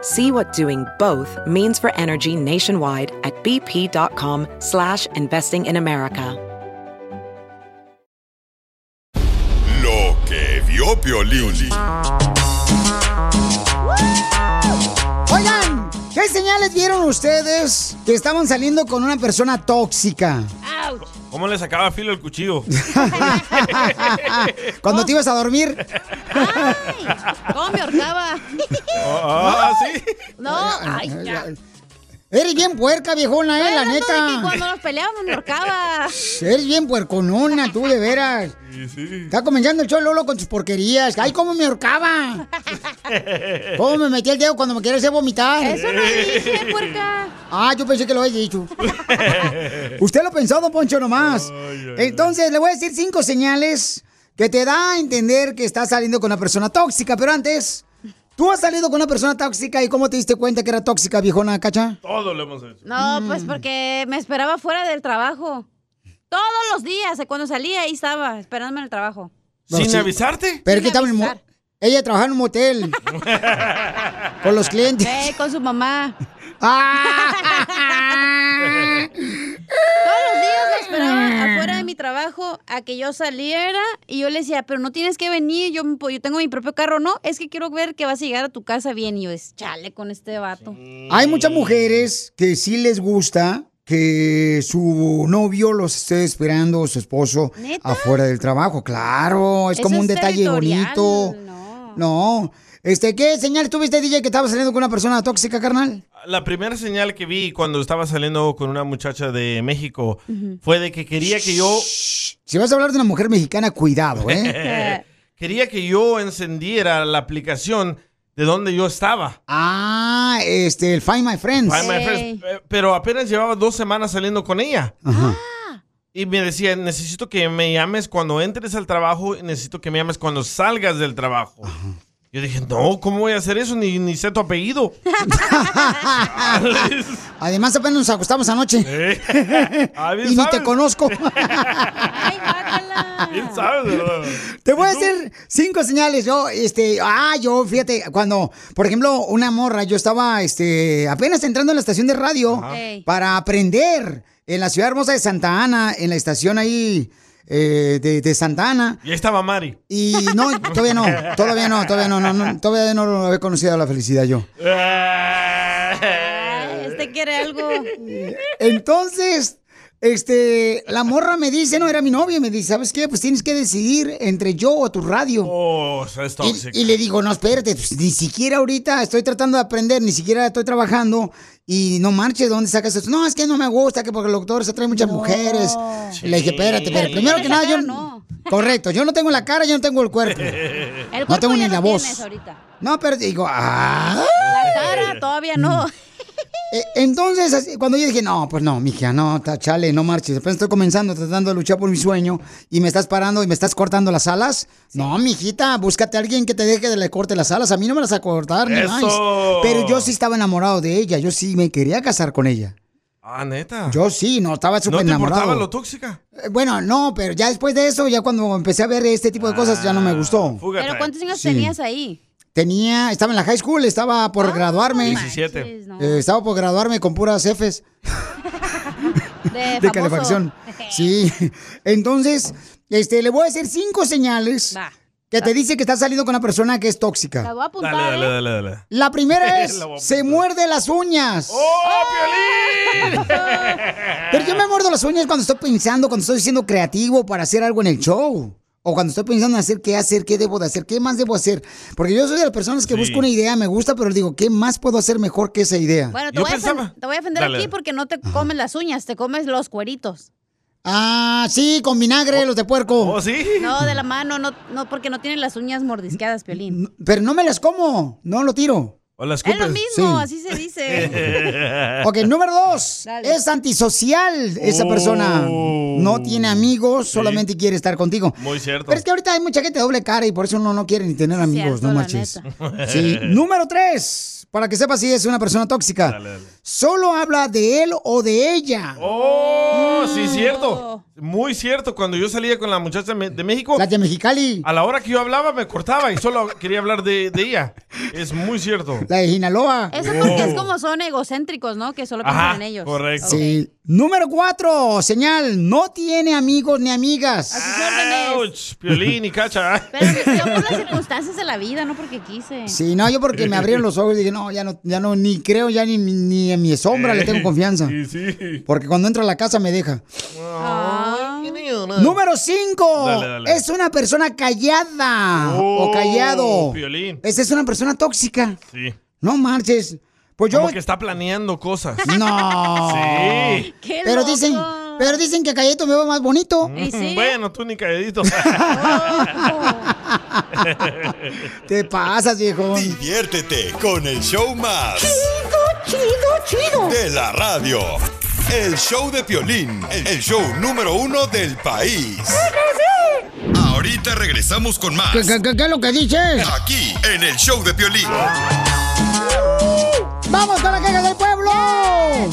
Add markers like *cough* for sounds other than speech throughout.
See what doing both means for energy nationwide at bp.com slash investing in America. Lo que vio. ¿Qué señales vieron ustedes que estaban saliendo con una persona tóxica? ¿Cómo le sacaba filo el cuchillo? *laughs* Cuando te ibas a dormir. ¿Cómo me ahorcaba? Ah, sí. No, ay, ya. Eres bien puerca, viejona, eh, la que neta. cuando nos peleábamos me ahorcaba. *laughs* Eres bien puerconona, tú, de veras. Está comenzando el show Lolo con tus porquerías. Ay, cómo me ahorcaba. *laughs* ¿Cómo me metí el dedo cuando me quería hacer vomitar? Eso no dije, puerca. Ah, yo pensé que lo había dicho. *laughs* Usted lo pensó, don Poncho, nomás. Entonces, le voy a decir cinco señales que te da a entender que estás saliendo con una persona tóxica. Pero antes, ¿tú has salido con una persona tóxica y cómo te diste cuenta que era tóxica, viejona, cacha? Todo lo hemos hecho. No, pues porque me esperaba fuera del trabajo. Todos los días, cuando salía, ahí estaba, esperándome en el trabajo. Bueno, ¿Sin sí. avisarte? Pero que estaba en mo-. Ella trabajaba en un motel. *laughs* con los clientes. Eh, con su mamá. ¡Ah! Todos los días me esperaba afuera de mi trabajo a que yo saliera y yo le decía, pero no tienes que venir, yo, yo tengo mi propio carro. No, es que quiero ver que vas a llegar a tu casa bien. Y yo, es chale con este vato. Hay muchas mujeres que sí les gusta que su novio los esté esperando, su esposo, ¿Neta? afuera del trabajo. Claro, es Eso como un es detalle bonito. No. Este, ¿qué señal tuviste, DJ, que estaba saliendo con una persona tóxica, carnal? La primera señal que vi cuando estaba saliendo con una muchacha de México fue de que quería que yo... Si vas a hablar de una mujer mexicana, cuidado, ¿eh? *laughs* quería que yo encendiera la aplicación de donde yo estaba. ah, este, el Find My Friends. Find My Friends. Eh, Pero apenas llevaba dos semanas saliendo con ella. Ajá. Y me decía, necesito que me llames cuando entres al trabajo y necesito que me llames cuando salgas del trabajo. Yo dije, no, ¿cómo voy a hacer eso? Ni, ni sé tu apellido. *laughs* Además, apenas nos acostamos anoche. *laughs* Ah, y ni sabes. te conozco. *laughs* Bien sabes, ¿verdad? Te voy a hacer cinco señales. Yo, este, ah, yo, fíjate, cuando, por ejemplo, una morra, yo estaba, este, apenas entrando en la estación de radio Ajá. Para aprender en la ciudad hermosa de Santa Ana, en la estación ahí eh, de, de Santa Ana. Y ahí estaba Mari. Y no, todavía no, todavía no, todavía no, no, no, todavía no lo había conocido la felicidad yo. Este quiere algo. Entonces, este, la morra me dice, no, era mi novia, me dice, ¿sabes qué? Pues tienes que decidir entre yo o tu radio. Oh, o sea, es tóxico. Y, y le digo, no, espérate, pues, ni siquiera ahorita estoy tratando de aprender, ni siquiera estoy trabajando y no marches, ¿dónde sacas eso? No, es que no me gusta, que porque el doctor se trae muchas mujeres. Y le dije, espérate, pero primero que nada, yo... Correcto, yo no tengo la cara, yo no tengo el cuerpo. *laughs* El No tengo ya ni la voz. ahorita. No, pero digo, ah. La cara todavía no. Eh, Entonces, así, cuando yo dije, no, pues no, mija, no, chale, no marches. Después estoy comenzando, tratando de luchar por mi sueño y me estás parando y me estás cortando las alas. No, mijita, búscate a alguien que te deje de le corte las alas. A mí no me las va a cortar, ni más. Pero yo sí estaba enamorado de ella. Yo sí me quería casar con ella. Ah, neta. Yo sí, no, estaba ¿No súper te enamorado. importaba lo tóxica? Eh, Bueno, no, pero ya después de eso, ya cuando empecé a ver este tipo de cosas, ya no me gustó. Pero ¿cuántos años Sí. tenías ahí? Tenía, estaba en la high school, estaba por graduarme. 17. Eh, estaba por graduarme con puras Fs. *laughs* De, de calefacción. Sí. Entonces, este, le voy a decir cinco señales que te dice que estás saliendo con una persona que es La tóxica. voy a apuntar. Dale, dale, ¿eh? dale, dale. La primera *laughs* es, La se muerde las uñas. ¡Oh, Piolín! *laughs* Pero yo me muerdo las uñas cuando estoy pensando, cuando estoy siendo creativo para hacer algo en el show. O cuando estoy pensando en hacer qué hacer, qué debo de hacer, qué más debo hacer. Porque yo soy de las personas que Sí. busco una idea, me gusta, pero digo, ¿qué más puedo hacer mejor que esa idea? Bueno, te Yo voy, a pensaba- ofen- te voy a ofender Dale. aquí porque no te comes las uñas, te comes los cueritos. Ah, sí, con vinagre, los de puerco. ¿Oh, sí? No, de la mano, no, no porque no tienen las uñas mordisqueadas, Piolín. Pero no me las como, no lo tiro. ¿O las Es lo mismo, Sí. así se dice. *laughs* Ok, número dos. Dale. Es antisocial esa Oh. persona. No tiene amigos, solamente quiere estar contigo. Muy cierto. Pero es que ahorita hay mucha gente de doble cara y por eso uno no quiere ni tener amigos, Cierto, no marches. *laughs* Sí. Número tres. Para que sepas si es una persona tóxica. Dale, dale. Solo habla de él o de ella. ¡Oh, sí, Mm. cierto! Muy cierto. Cuando yo salía con la muchacha de México, La de Mexicali. a la hora que yo hablaba me cortaba y solo quería hablar de, de ella. Es muy cierto. La de Sinaloa. Eso porque es como son egocéntricos, ¿no? Que solo piensan Ajá, en ellos. correcto. Sí. Número cuatro. Señal. No tiene amigos ni amigas. A. Piolín y cacha. Pero yo por las circunstancias de la vida, no porque quise. Sí, no, yo porque me abrieron los ojos y dije, no, ya no, ya no, ni creo, ya ni, ni en mi sombra le tengo confianza. *laughs* Sí, sí. Porque cuando entro a la casa me deja. Ah. Número 5. Dale, dale. Es una persona callada o Oh, callado. Piolín. Esa es una persona tóxica. Sí. No marches. Pues yo. Como que está planeando cosas. No. *laughs* Sí. ¡Qué Pero loco! dicen, pero dicen que calladito me va más bonito. ¿Y sí? Bueno, tú ni calladito. *laughs* Te pasas, viejón. Diviértete con el show más. Chido, chido. De la radio. El show de Piolín. El show número uno del país. Ahorita regresamos con más. ¿Qué, qué- qué- qué es lo que dices? Aquí, en el show de Piolín. ¡Vamos con la queja del pueblo!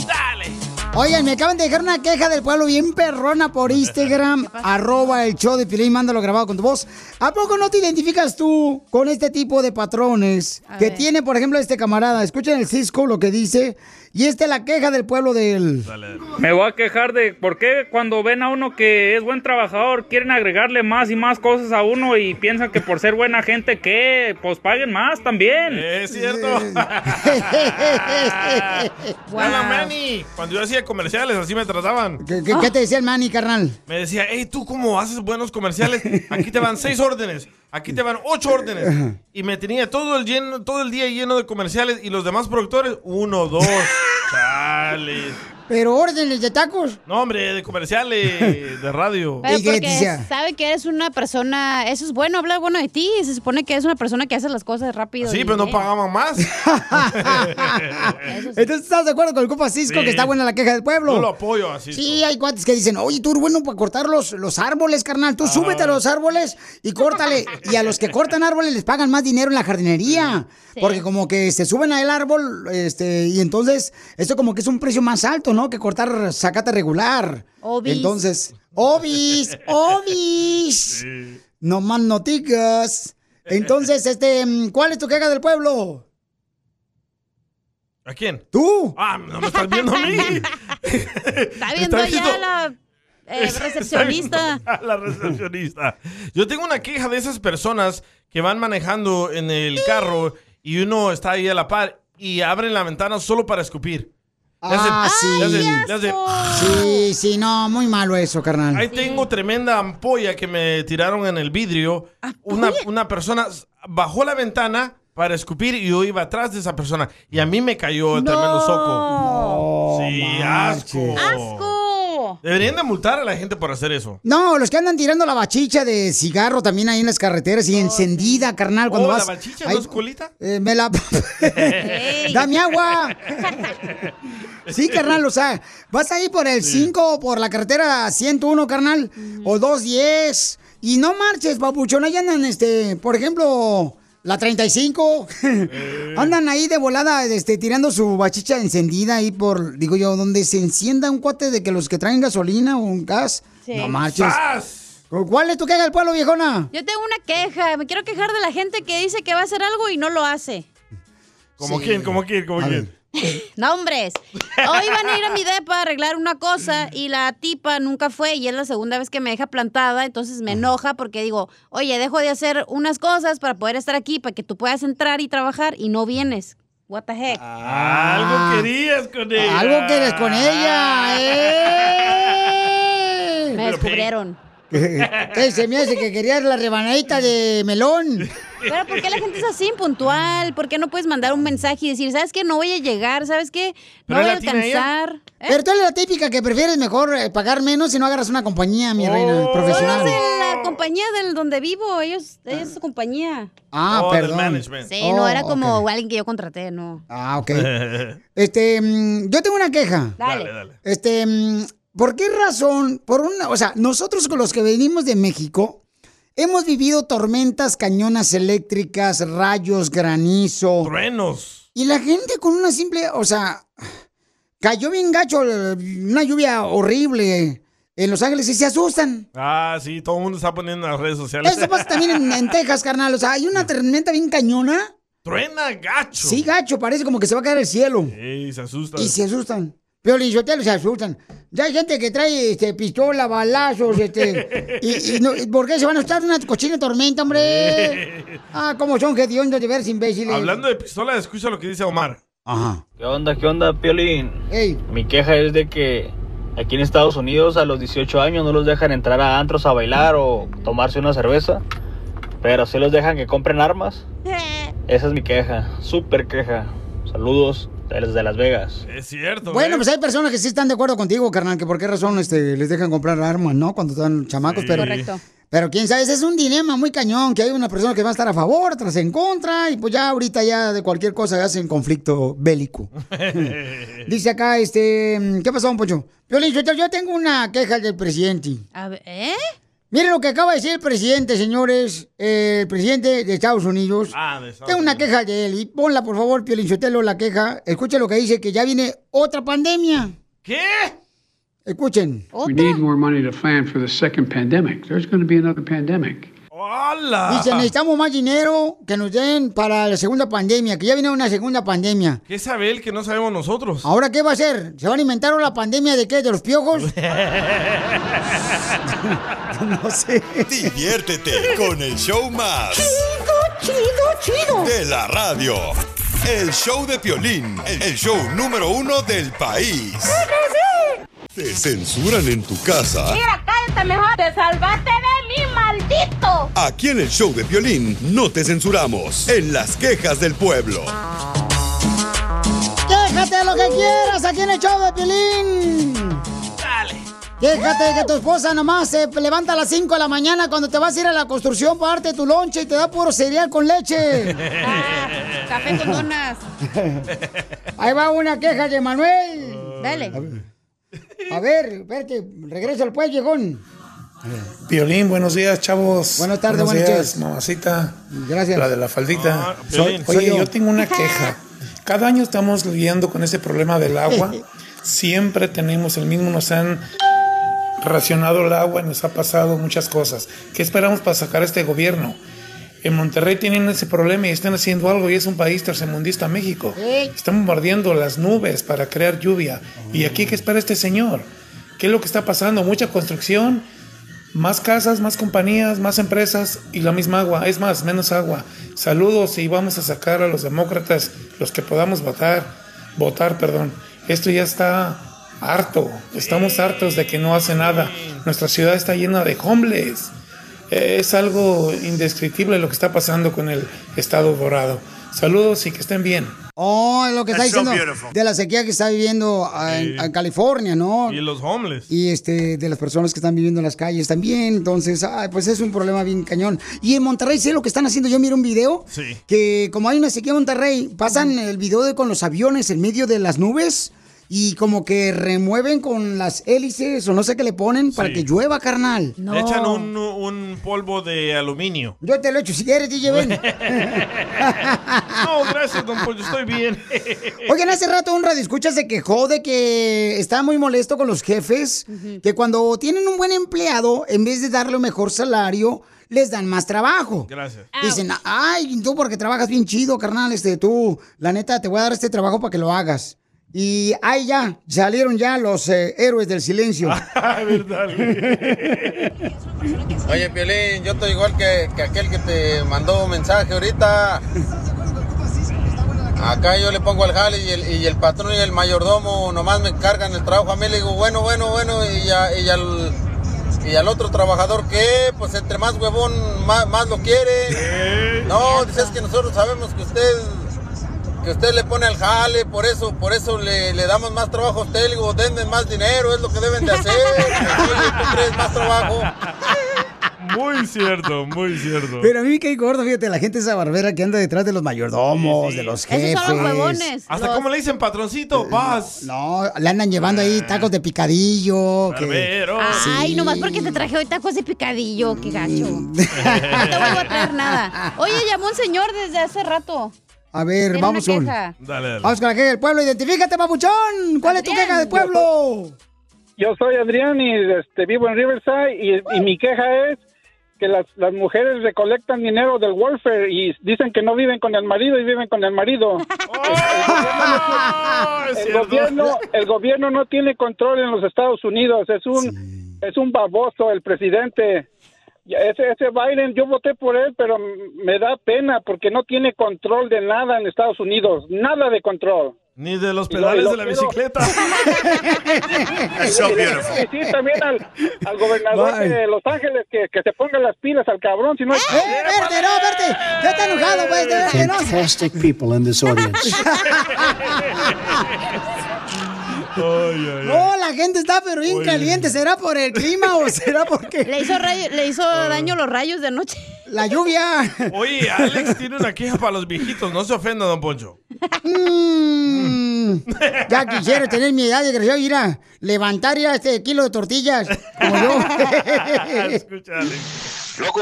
Dale. Oigan, me acaban de dejar una queja del pueblo bien perrona por Instagram, arroba el show de Pilín, mándalo grabado con tu voz. ¿A poco no te identificas tú con este tipo de patrones A que ver. tiene, por ejemplo, este camarada? Escuchen el Cisco lo que dice, y esta es la queja del pueblo de él. Dale, dale. Me voy a quejar de por qué cuando ven a uno que es buen trabajador quieren agregarle más y más cosas a uno y piensan que por ser buena gente que pues paguen más también. Es cierto. *laughs* Wow. Hola, Manny. Cuando yo hacía comerciales, así me trataban. ¿Qué, qué- qué te decía el Manny, carnal? Me decía, hey, tú cómo haces buenos comerciales, aquí te van seis órdenes, aquí te van ocho órdenes. Y me tenía todo el, lleno, todo el día lleno de comerciales y los demás productores, uno, dos, *laughs* chales. Pero órdenes de tacos. No, hombre, de comerciales, *laughs* de radio. Pero ¿Y qué porque decía? sabe que eres una persona, eso es bueno, hablar bueno de ti, se supone que eres una persona que hace las cosas rápido. Sí, y pero no pagaban más. Sí. Entonces, ¿estás de acuerdo con el compa Cisco Sí. que está buena la queja del pueblo? Yo lo apoyo así. Sí, hay cuates que dicen, oye, tú eres bueno para cortar los, los árboles, carnal. Tú súbete a los árboles y córtale. Y a los que cortan árboles les pagan más dinero en la jardinería. Sí. Porque como que se suben al árbol, este, y entonces, esto como que es un precio más alto, ¿no? Que cortar zacate regular. Obis. Entonces, obis, obis. No más noticas. Entonces, este, ¿cuál es tu queja del pueblo? ¿A quién? ¿Tú? Ah, no me estás viendo a mí. Está viendo *laughs* viendo- la eh, recepcionista. a La recepcionista. Yo tengo una queja de esas personas que van manejando en el carro y uno está ahí a la par y abren la ventana solo para escupir. Le Ah, sí. le le Sí, sí, no, muy malo eso, carnal. Ahí tengo tremenda ampolla que me tiraron en el vidrio. Una, una persona bajó la ventana para escupir y yo iba atrás de esa persona. Y a mí me cayó el tremendo soco. Oh, Sí, marches. asco. ¡Asco! Deberían de multar a la gente por hacer eso. No, los que andan tirando la bachicha de cigarro también ahí en las carreteras y encendida, carnal, cuando oh, vas. la bachicha, ahí- ¿no es? Eh, me la. *laughs* *laughs* ¡Dame agua! Sí, carnal, o sea, vas ahí por el 5 o por la carretera 101, carnal, o 210, y no marches, papuchón, ahí andan, este, por ejemplo, la 35, *laughs* andan ahí de volada, este, tirando su bachicha encendida ahí por, digo yo, donde se encienda un cuate de que los que traen gasolina o un gas, Sí. no marches. ¡Sas! ¿Cuál es tu queja del pueblo, viejona? Yo tengo una queja. Me quiero quejar de la gente que dice que va a hacer algo y no lo hace. ¿Como Sí. quién? ¿Como quién? ¿Como quién? ver. *laughs* No, hombres. Hoy van a ir a mi depa a arreglar una cosa y la tipa nunca fue y es la segunda vez que me deja plantada, entonces me enoja porque digo, oye, dejo de hacer unas cosas para poder estar aquí, para que tú puedas entrar y trabajar y no vienes. What the heck. Ah, Algo querías con ella. Algo quieres con ella, ¿eh? Me descubrieron. *laughs* ¿Qué se me hace que querías la rebanadita de melón? Pero ¿por qué la gente es así impuntual? ¿Por qué no puedes mandar un mensaje y decir, ¿sabes qué? No voy a llegar, ¿sabes qué? No ¿Pero voy a alcanzar. ¿Eh? Pero tú eres la típica que prefieres mejor eh, pagar menos si no agarras una compañía, mi reina, profesional. La compañía del donde vivo, ellos, ella es su compañía. Ah, Oh, perdón. management. Sí, no Oh, era como ok. alguien que yo contraté, no. Ah, ok. *laughs* Este, mm, yo tengo una queja. Dale. Este, mm, ¿por qué razón? Por una, o sea, nosotros con los que venimos de México hemos vivido tormentas cañonas eléctricas, rayos, granizo. Truenos. Y la gente con una simple, o sea, cayó bien gacho, una lluvia horrible en Los Ángeles y se asustan. Ah, sí, todo el mundo está poniendo en las redes sociales. Eso pasa también en, en Texas, carnal. O sea, hay una tormenta bien cañona. Truena, gacho. Sí, gacho, parece como que se va a caer el cielo. Ey, se asusta. Y se asustan. Pero Lizotelo se asustan. Ya hay gente que trae este, pistola, balazos, este. y, y no- ¿Por qué se van a asustar de una cochina tormenta, hombre? *laughs* Ah, cómo son hediondos de verse imbéciles. Hablando de pistola, escucha lo que dice Omar. Ajá. ¿Qué onda, qué onda, Piolín? Ey. Mi queja es de que aquí en Estados Unidos a los 18 años no los dejan entrar a antros a bailar o tomarse una cerveza, pero sí los dejan que compren armas. *laughs* Esa es mi queja, súper queja. Saludos desde Las Vegas. Es cierto. Bueno, ¿eh? pues hay personas que sí están de acuerdo contigo, carnal, que por qué razón este, les dejan comprar armas, ¿no? Cuando están chamacos, Sí. pero... Correcto. Pero quién sabe, ese es un dilema muy cañón, que hay una persona que va a estar a favor, otras en contra, y pues ya ahorita ya de cualquier cosa hacen conflicto bélico. *laughs* Dice acá, este, ¿qué pasó, Poncho? Piolín, yo, yo tengo una queja del presidente. A ver, ¿eh? Miren lo que acaba de decir el presidente, señores, eh, el presidente de Estados Unidos. Ah, de Estados Tengo una queja de él, y ponla por favor, Piolín Sotelo, la queja. Escuchen lo que dice, que ya viene otra pandemia. ¿Qué? Escuchen. We need more money to plan for the second pandemic. There's going to be another pandemic. ¡Hola! Dice, necesitamos más dinero que nos den para la segunda pandemia, que ya viene una segunda pandemia. ¿Qué sabe él que no sabemos nosotros? ¿Ahora qué va a hacer? ¿Se van a inventar la pandemia de qué? ¿De los piojos? *laughs* *laughs* no sé. Diviértete con el show más. Chido, chido, De la radio. El show de Piolín, el show número uno del país. Te censuran en tu casa. cállate mejor. Te salvaste de mí, maldito. Aquí en el show de Piolín no te censuramos. En las quejas del pueblo. Quéjate lo que quieras aquí en el show de Piolín. Dale. Quéjate que tu esposa nomás se levanta a las 5 de la mañana cuando te vas a ir a la construcción para darte tu lonche y te da puro cereal con leche. *laughs* Café con donas. Ahí va una queja de Manuel. Dale. A ver, espérate, regresa al pues. Violín, buenos días, chavos. Buenas tardes, buenos buenas días, tardes. mamacita. Gracias. La de la faldita. Ah. Oye, yo. yo. tengo una queja. Cada año estamos lidiando con ese problema del agua. *laughs* Siempre tenemos el mismo, nos han racionado el agua, nos ha pasado muchas cosas. ¿Qué esperamos para sacar a este gobierno? En Monterrey tienen ese problema y están haciendo algo y es un país tercermundista México. Están bombardeando las nubes para crear lluvia. ¿Y aquí qué espera este señor? ¿Qué es lo que está pasando? Mucha construcción, más casas, más compañías, más empresas y la misma agua. Es más, menos agua. Saludos y vamos a sacar a los demócratas, los que podamos votar, votar, perdón. Esto ya está harto. Estamos hartos de que no hace nada. Nuestra ciudad está llena de homeless. Es algo indescriptible lo que está pasando con el estado dorado. Saludos y que estén bien. Oh, lo que está That's diciendo de la sequía que está viviendo ah, en, en California, ¿no? Y los homeless. Y este, de las personas que están viviendo en las calles también. Entonces, ay, pues es un problema bien cañón. Y en Monterrey, sí, lo que están haciendo, yo miro un video Sí. que como hay una sequía en Monterrey, pasan el video de con los aviones en medio de las nubes y como que remueven con las hélices o no sé qué le ponen para Sí. que llueva, carnal. No. Le echan un, un polvo de aluminio. Yo te lo echo si quieres, DJ, ven. *laughs* No, gracias, don Pollo, estoy bien. *laughs* Oigan, hace rato un radio escucha se quejó de que está muy molesto con los jefes, que cuando tienen un buen empleado, en vez de darle un mejor salario, les dan más trabajo. Gracias. Dicen, ay, tú porque trabajas bien chido, carnal, este, tú, la neta, te voy a dar este trabajo para que lo hagas. Y ahí ya, salieron ya los eh, héroes del silencio. *laughs* verdad, Oye, Piolín, yo estoy igual que, que aquel que te mandó un mensaje ahorita. Acá yo le pongo al jale y el, y el patrón y el mayordomo nomás me cargan el trabajo. A mí le digo, bueno, bueno, bueno, y, ya- y al, y al otro trabajador que, pues entre más huevón, más, más lo quiere. No, dices que nosotros sabemos que usted que usted le pone al jale, por eso, por eso le, le damos más trabajo a usted, le digo, denme más dinero, es lo que deben de hacer. *laughs* Oye, ¿tú crees más trabajo? Muy cierto, muy cierto. Pero a mí me cae gordo, fíjate, la gente esa barbera que anda detrás de los mayordomos, de los jefes. Hasta cómo le dicen patroncito, paz. No, le andan llevando ahí tacos de picadillo. que-. Ay, Sí. nomás porque te traje hoy tacos de picadillo, qué gacho. No te vuelvo a traer nada. Oye, llamó un señor desde hace rato. A ver, vamos con. queja. Dale, dale. Vamos con la queja del pueblo. Identifícate, papuchón. ¿Cuál es tu queja del pueblo? Yo soy Adrián y este, vivo en Riverside y, y mi queja es que las, las mujeres recolectan dinero del welfare y dicen que no viven con el marido y viven con el marido. *laughs* el, gobierno, el gobierno no tiene control en los Estados Unidos, es un, es un baboso el presidente. Ya, Ese, ese Biden, yo voté por él, pero me da pena porque no tiene control de nada en Estados Unidos, nada de control. Ni de los Y lo- pedales y lo de la quiero- bicicleta. *laughs* Y le quiero decir también al, al gobernador Bye. de Los Ángeles que, que se ponga las pilas al cabrón, si no... ¡Eh, verte, no, verte! ¡Ya está enojado, pues! no. Fantastic people in this audience. *laughs* No, la gente está pero bien caliente. ¿Será por el clima o será porque Le hizo, rayo- le hizo daño los rayos de anoche. la lluvia? Oye, Alex tiene una queja para los viejitos. No se ofenda, don Poncho. Mm, ya quisiera tener mi edad de desgraciado ir a levantar ya este kilo de tortillas como yo. *laughs* Escucha, Alex. Loco,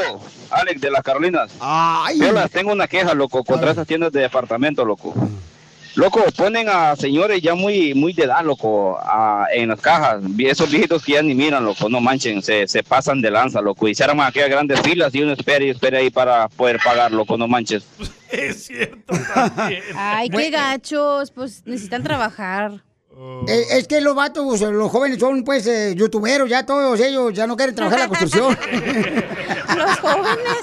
Alex de las Carolinas. Ay. Hola, tengo una queja, loco, contra esas tiendas de departamento, loco. Loco, ponen a señores ya muy muy de edad, loco, a- en las cajas. Esos viejitos que ya ni miran, loco, no manchen, se, se pasan de lanza, loco. Y se arman aquellas grandes filas y uno espera y espera ahí para poder pagar, loco, no manches. *laughs* Es cierto también. *laughs* Ay, qué gachos. Pues necesitan trabajar. Eh, es que los vatos, los jóvenes son pues eh, youtuberos, ya todos ellos ya no quieren trabajar en la construcción. *laughs* Los jóvenes.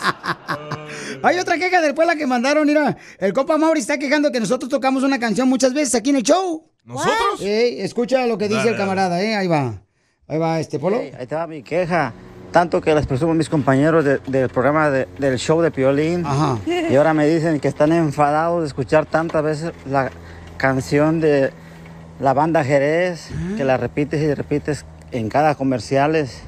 Hay otra queja del pueblo que mandaron, mira, el compa Mauri está quejando que nosotros tocamos una canción muchas veces aquí en el show. ¿Nosotros? Eh, escucha lo que dice Dale, el camarada, eh, ahí va. Ahí va este polo. Ahí te va mi queja. Tanto que les presumo a mis compañeros de- del programa de- del show de Piolín. Y ahora me dicen que están enfadados de escuchar tantas veces la canción de la banda Jerez, que la repites y repites en cada comerciales.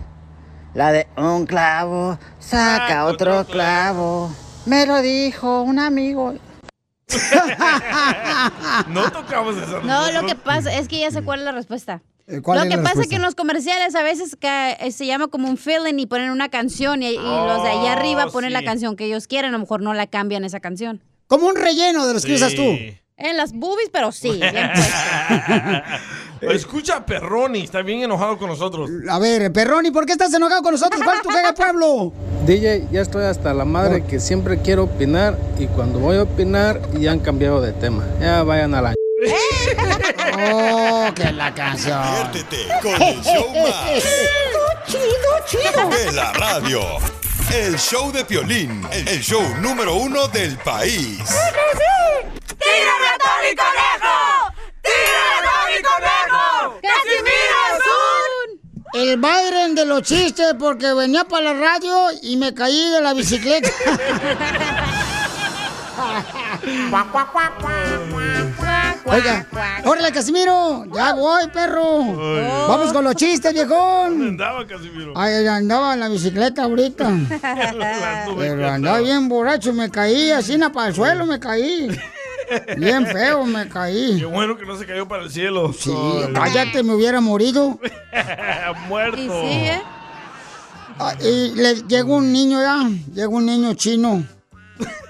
La de un clavo, saca otro clavo. Me lo dijo un amigo. *laughs* No tocamos esa No, lo que pasa es que ya sé cuál es la respuesta. Eh, ¿cuál lo es que la pasa es que en los comerciales a veces eh, se llama como un feeling y ponen una canción y, y los de allá Oh, arriba ponen sí. la canción que ellos quieren, a lo mejor no la cambian esa canción. Como un relleno de los que usas tú. En las boobies, pero sí. bien *laughs* Escucha a Perroni, está bien enojado con nosotros. A ver, Perroni, ¿por qué estás enojado con nosotros? ¿Cuál es tu queja, pueblo? DJ, ya estoy hasta la madre que siempre quiero opinar y cuando voy a opinar ya han cambiado de tema. Ya vayan a la... *laughs* Oh, que la canción. Diviértete con el show *laughs* más Chido, chido, de la radio. El show de Piolín, el show número uno del país. ¡Tira ratón y conejo! ¡Tira ratón y conejo! ¡Casimiro es un... El Byron de los chistes porque venía para la radio y me caí de la bicicleta. *laughs* Oiga, órale, Casimiro, ya voy, perro. Vamos con los chistes, viejón. andaba, Casimiro? Ay, andaba en la bicicleta ahorita. *laughs* Pero andaba bien borracho, me caí, así para el suelo me caí. *laughs* Bien feo me caí. Qué bueno que no se cayó para el cielo. Sí, cállate, me hubiera morido. *laughs* Muerto. Y sí, ¿eh? Ah, Y le llegó un niño ya, llegó un niño chino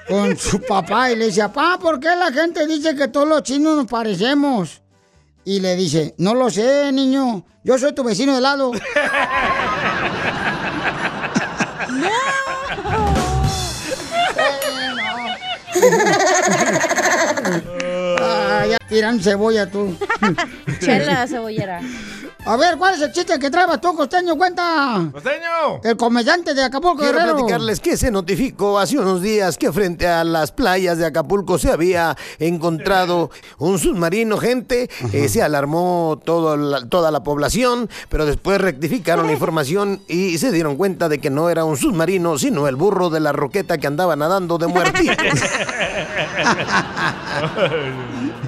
con *laughs* su papá y le dice, papá, ¿por qué la gente dice que todos los chinos nos parecemos? Y le dice, no lo sé, niño, yo soy tu vecino de lado. *laughs* Tirando cebolla tú. *laughs* Chela cebollera. A ver, ¿cuál es el chiste que traes tú, costeño? Cuenta. ¡Costeño! El comediante de Acapulco, Quiero Guerrero. platicarles que se notificó hace unos días que frente a las playas de Acapulco se había encontrado un submarino, gente. Eh, se alarmó todo la- toda la población, pero después rectificaron la *laughs* información y se dieron cuenta de que no era un submarino, sino el burro de la roqueta que andaba nadando de muertito. *laughs*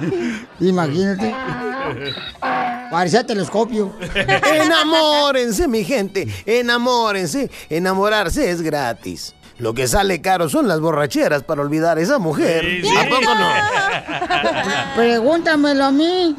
*laughs* Imagínate. Parecía telescopio. *laughs* Enamórense, mi gente, enamórense. Enamorarse es gratis. Lo que sale caro son las borracheras para olvidar a esa mujer. ¿A poco no? *laughs* Pregúntamelo a mí.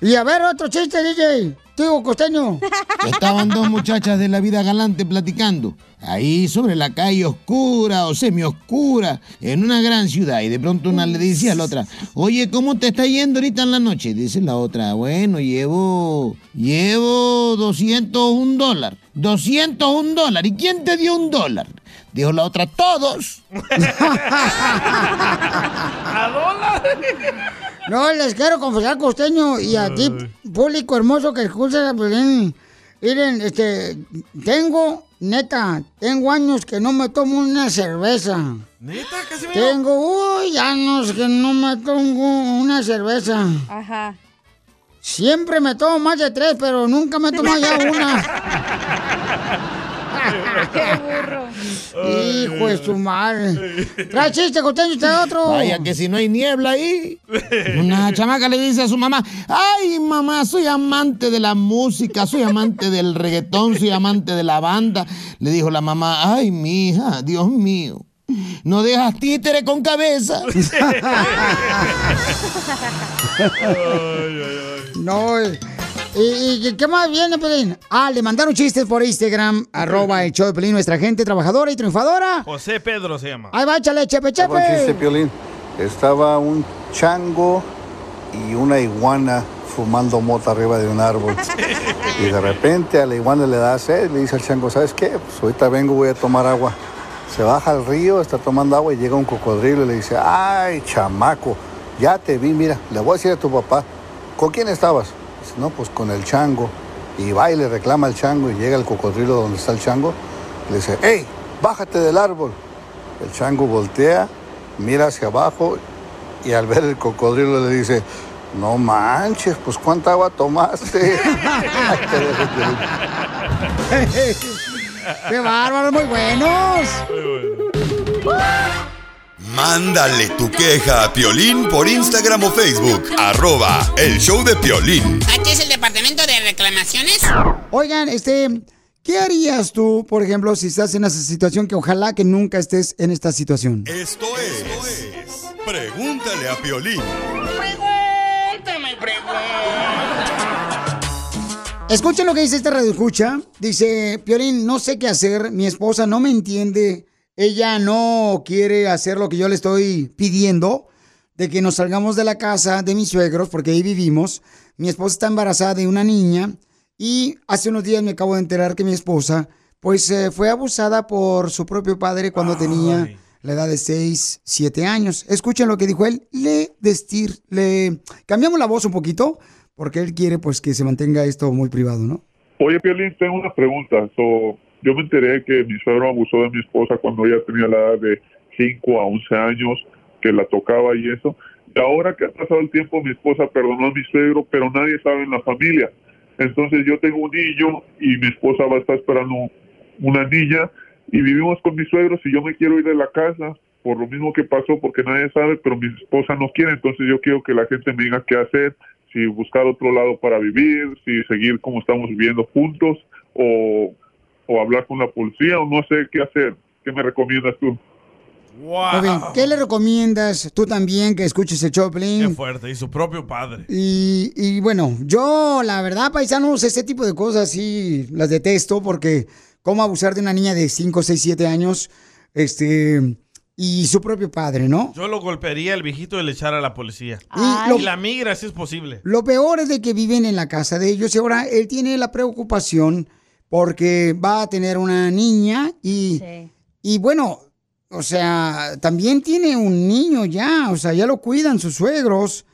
y a ver, otro chiste, DJ. Digo, costeño. *laughs* Estaban dos muchachas de la vida galante platicando, ahí sobre la calle oscura o semioscura, en una gran ciudad, y de pronto una le dice a la otra, oye, ¿cómo te está yendo ahorita en la noche? Dice la otra, bueno, llevo, llevo 201 dólar, 201 dólar, ¿y quién te dio un dólar? Dijo la otra, todos. *laughs* ¿A dólar? No, les quiero confesar, costeño, y a ti, público hermoso que escucha, Piolín. Miren, este, tengo, neta, tengo años que no me tomo una cerveza. ¿Neta? ¿Casi me Tengo, uy, años que no me tomo una cerveza. Ajá. Siempre me tomo más de tres, pero nunca me tomo ya una. *laughs* Qué burro. Hijo de su madre. Trae chiste, costeño, trae otro. Vaya que si no hay niebla ahí. Una chamaca le dice a su mamá, ay mamá, soy amante de la música, soy amante del reggaetón, soy amante de la banda. Le dijo la mamá, ay mi hija, Dios mío, no dejas títere con cabeza. *laughs* No, eh, ¿y, y qué más viene, Pelín? Ah, le mandaron chistes por Instagram, *laughs* arroba el show de Pelín, nuestra gente trabajadora y triunfadora. José Pedro se llama. Ahí va, échale, chepe, Buen chiste, chepe. Piolín. Estaba un chango y una iguana fumando mota arriba de un árbol. *laughs* Y de repente a la iguana le da sed, le dice al chango, ¿sabes qué? Pues ahorita vengo, voy a tomar agua. Se baja al río, está tomando agua y llega un cocodrilo y le dice, ay, chamaco, ya te vi, mira, le voy a decir a tu papá, ¿con quién estabas? Dice, no, pues con el chango. Y va y le reclama al chango y llega el cocodrilo donde está el chango. Le dice, hey, bájate del árbol. El chango voltea, mira hacia abajo y al ver el cocodrilo le dice, no manches, pues cuánta agua tomaste. *laughs* ¡Qué bárbaros, muy buenos! Mándale tu queja a Piolín por Instagram o Facebook. Arroba el show de Piolín. ¿Aquí es el departamento de reclamaciones? Oigan, este, ¿qué harías tú, por ejemplo, si estás en esa situación que ojalá que nunca estés en esta situación? Esto es. Pregúntale a Piolín. Pregúntame, Escuchen lo que dice esta radio escucha. Dice, Piolín, no sé qué hacer. Mi esposa no me entiende. Ella no quiere hacer lo que yo le estoy pidiendo. De que nos salgamos de la casa de mis suegros, porque ahí vivimos. Mi esposa está embarazada de una niña. Y hace unos días me acabo de enterar que mi esposa, pues, eh, fue abusada por su propio padre cuando tenía la edad de 6, 7 años. Escuchen lo que dijo él. Le destir, le cambiamos la voz un poquito, porque él quiere, pues, que se mantenga esto muy privado, ¿no? Oye, Piolín, tengo una pregunta. So, yo me enteré que mi suegro abusó de mi esposa cuando ella tenía la edad de 5 a 11 años, que la tocaba y eso. Y ahora que ha pasado el tiempo, mi esposa perdonó a mi suegro, pero nadie sabe en la familia. Entonces yo tengo un niño y mi esposa va a estar esperando una niña y vivimos con mis suegros y yo me quiero ir de la casa por lo mismo que pasó porque nadie sabe, pero mi esposa no quiere, entonces yo quiero que la gente me diga qué hacer, si buscar otro lado para vivir, si seguir como estamos viviendo juntos o, o hablar con la policía o no sé qué hacer. ¿Qué me recomiendas tú? Muy bien, ¿qué le recomiendas tú también que escuches el Qué Choplin? fuerte. Y su propio padre. Y, y bueno, yo la verdad, paisanos, ese tipo de cosas sí las detesto porque cómo abusar de una niña de 5, 6, 7 años, este, y su propio padre, ¿no? Yo lo golpearía el viejito y le echara a la policía. Ay. Y la migra si es posible. Lo peor es de que viven en la casa de ellos y ahora él tiene la preocupación porque va a tener una niña y, y bueno, o sea, también tiene un niño ya, o sea, ya lo cuidan sus suegros.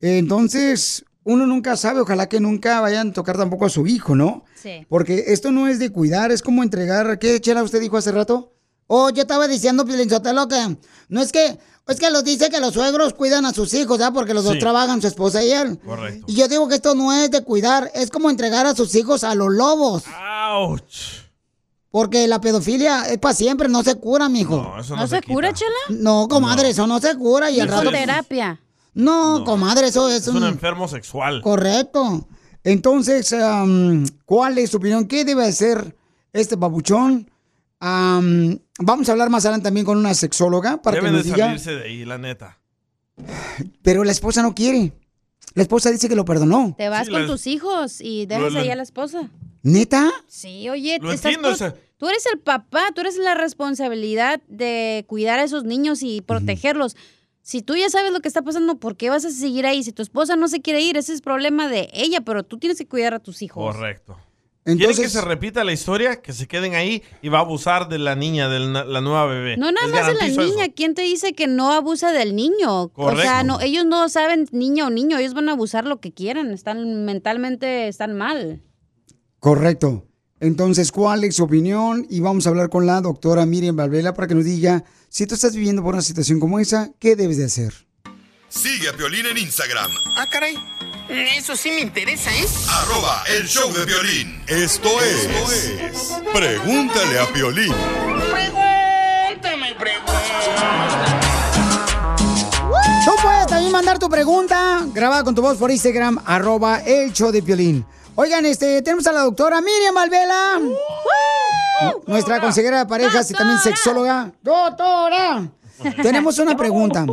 Entonces, uno nunca sabe, ojalá que nunca vayan a tocar tampoco a su hijo, ¿no? Sí. Porque esto no es de cuidar, es como entregar, ¿qué chela usted dijo hace rato? Oh, yo estaba diciendo, Pilinchotelo, que no es que, es que los dice que los suegros cuidan a sus hijos, ¿ya? Porque los dos trabajan, su esposa y él. Correcto. Y yo digo que esto no es de cuidar, es como entregar a sus hijos a los lobos. ¡Auch! Porque la pedofilia es para siempre, no se cura, mijo. No, eso ¿No, se, cura, chela? No, comadre, eso no se cura y al Con rato... terapia. No, comadre, eso es, Es un un... enfermo sexual. Correcto. Entonces, ¿cuál es tu opinión? ¿Qué debe hacer este babuchón? Am, vamos a hablar más adelante también con una sexóloga para Deben que de nos diga. salirse de ahí, la neta. Pero la esposa no quiere. La esposa dice que lo perdonó. Te vas Sí, con la- tus hijos y dejas ahí a la esposa. ¿Neta? Sí, oye, Lo te estás entiendo, por- o sea- tú eres el papá, tú eres la responsabilidad de cuidar a esos niños y protegerlos. Si tú ya sabes lo que está pasando, ¿por qué vas a seguir ahí? Si tu esposa no se quiere ir, ese es problema de ella, pero tú tienes que cuidar a tus hijos. Correcto. ¿Quieren que Entonces, se repita la historia? Que se queden ahí y va a abusar de la niña, de la, la nueva bebé. No nada Les más de la eso. niña, ¿quién te dice que no abusa del niño? O sea, Correcto. no, ellos no saben niña o niño, ellos van a abusar lo que quieran, están mentalmente están mal. Correcto. Entonces, ¿cuál es su opinión? Y vamos a hablar con la doctora Miriam Valvela para que nos diga, si tú estás viviendo por una situación como esa, ¿qué debes de hacer? Sigue a Piolín en Instagram, Ah, caray. Eso sí me interesa, ¿eh? arroba el show de violín. Esto es, Pregúntale a Piolín. Pregúntame, Tú puedes también mandar tu pregunta grabada con tu voz por Instagram, arroba el show de Piolín. Oigan, este, tenemos a la doctora Miriam Valvela. Nuestra consejera de parejas y también sexóloga. ¡Doctora! Tenemos una pregunta.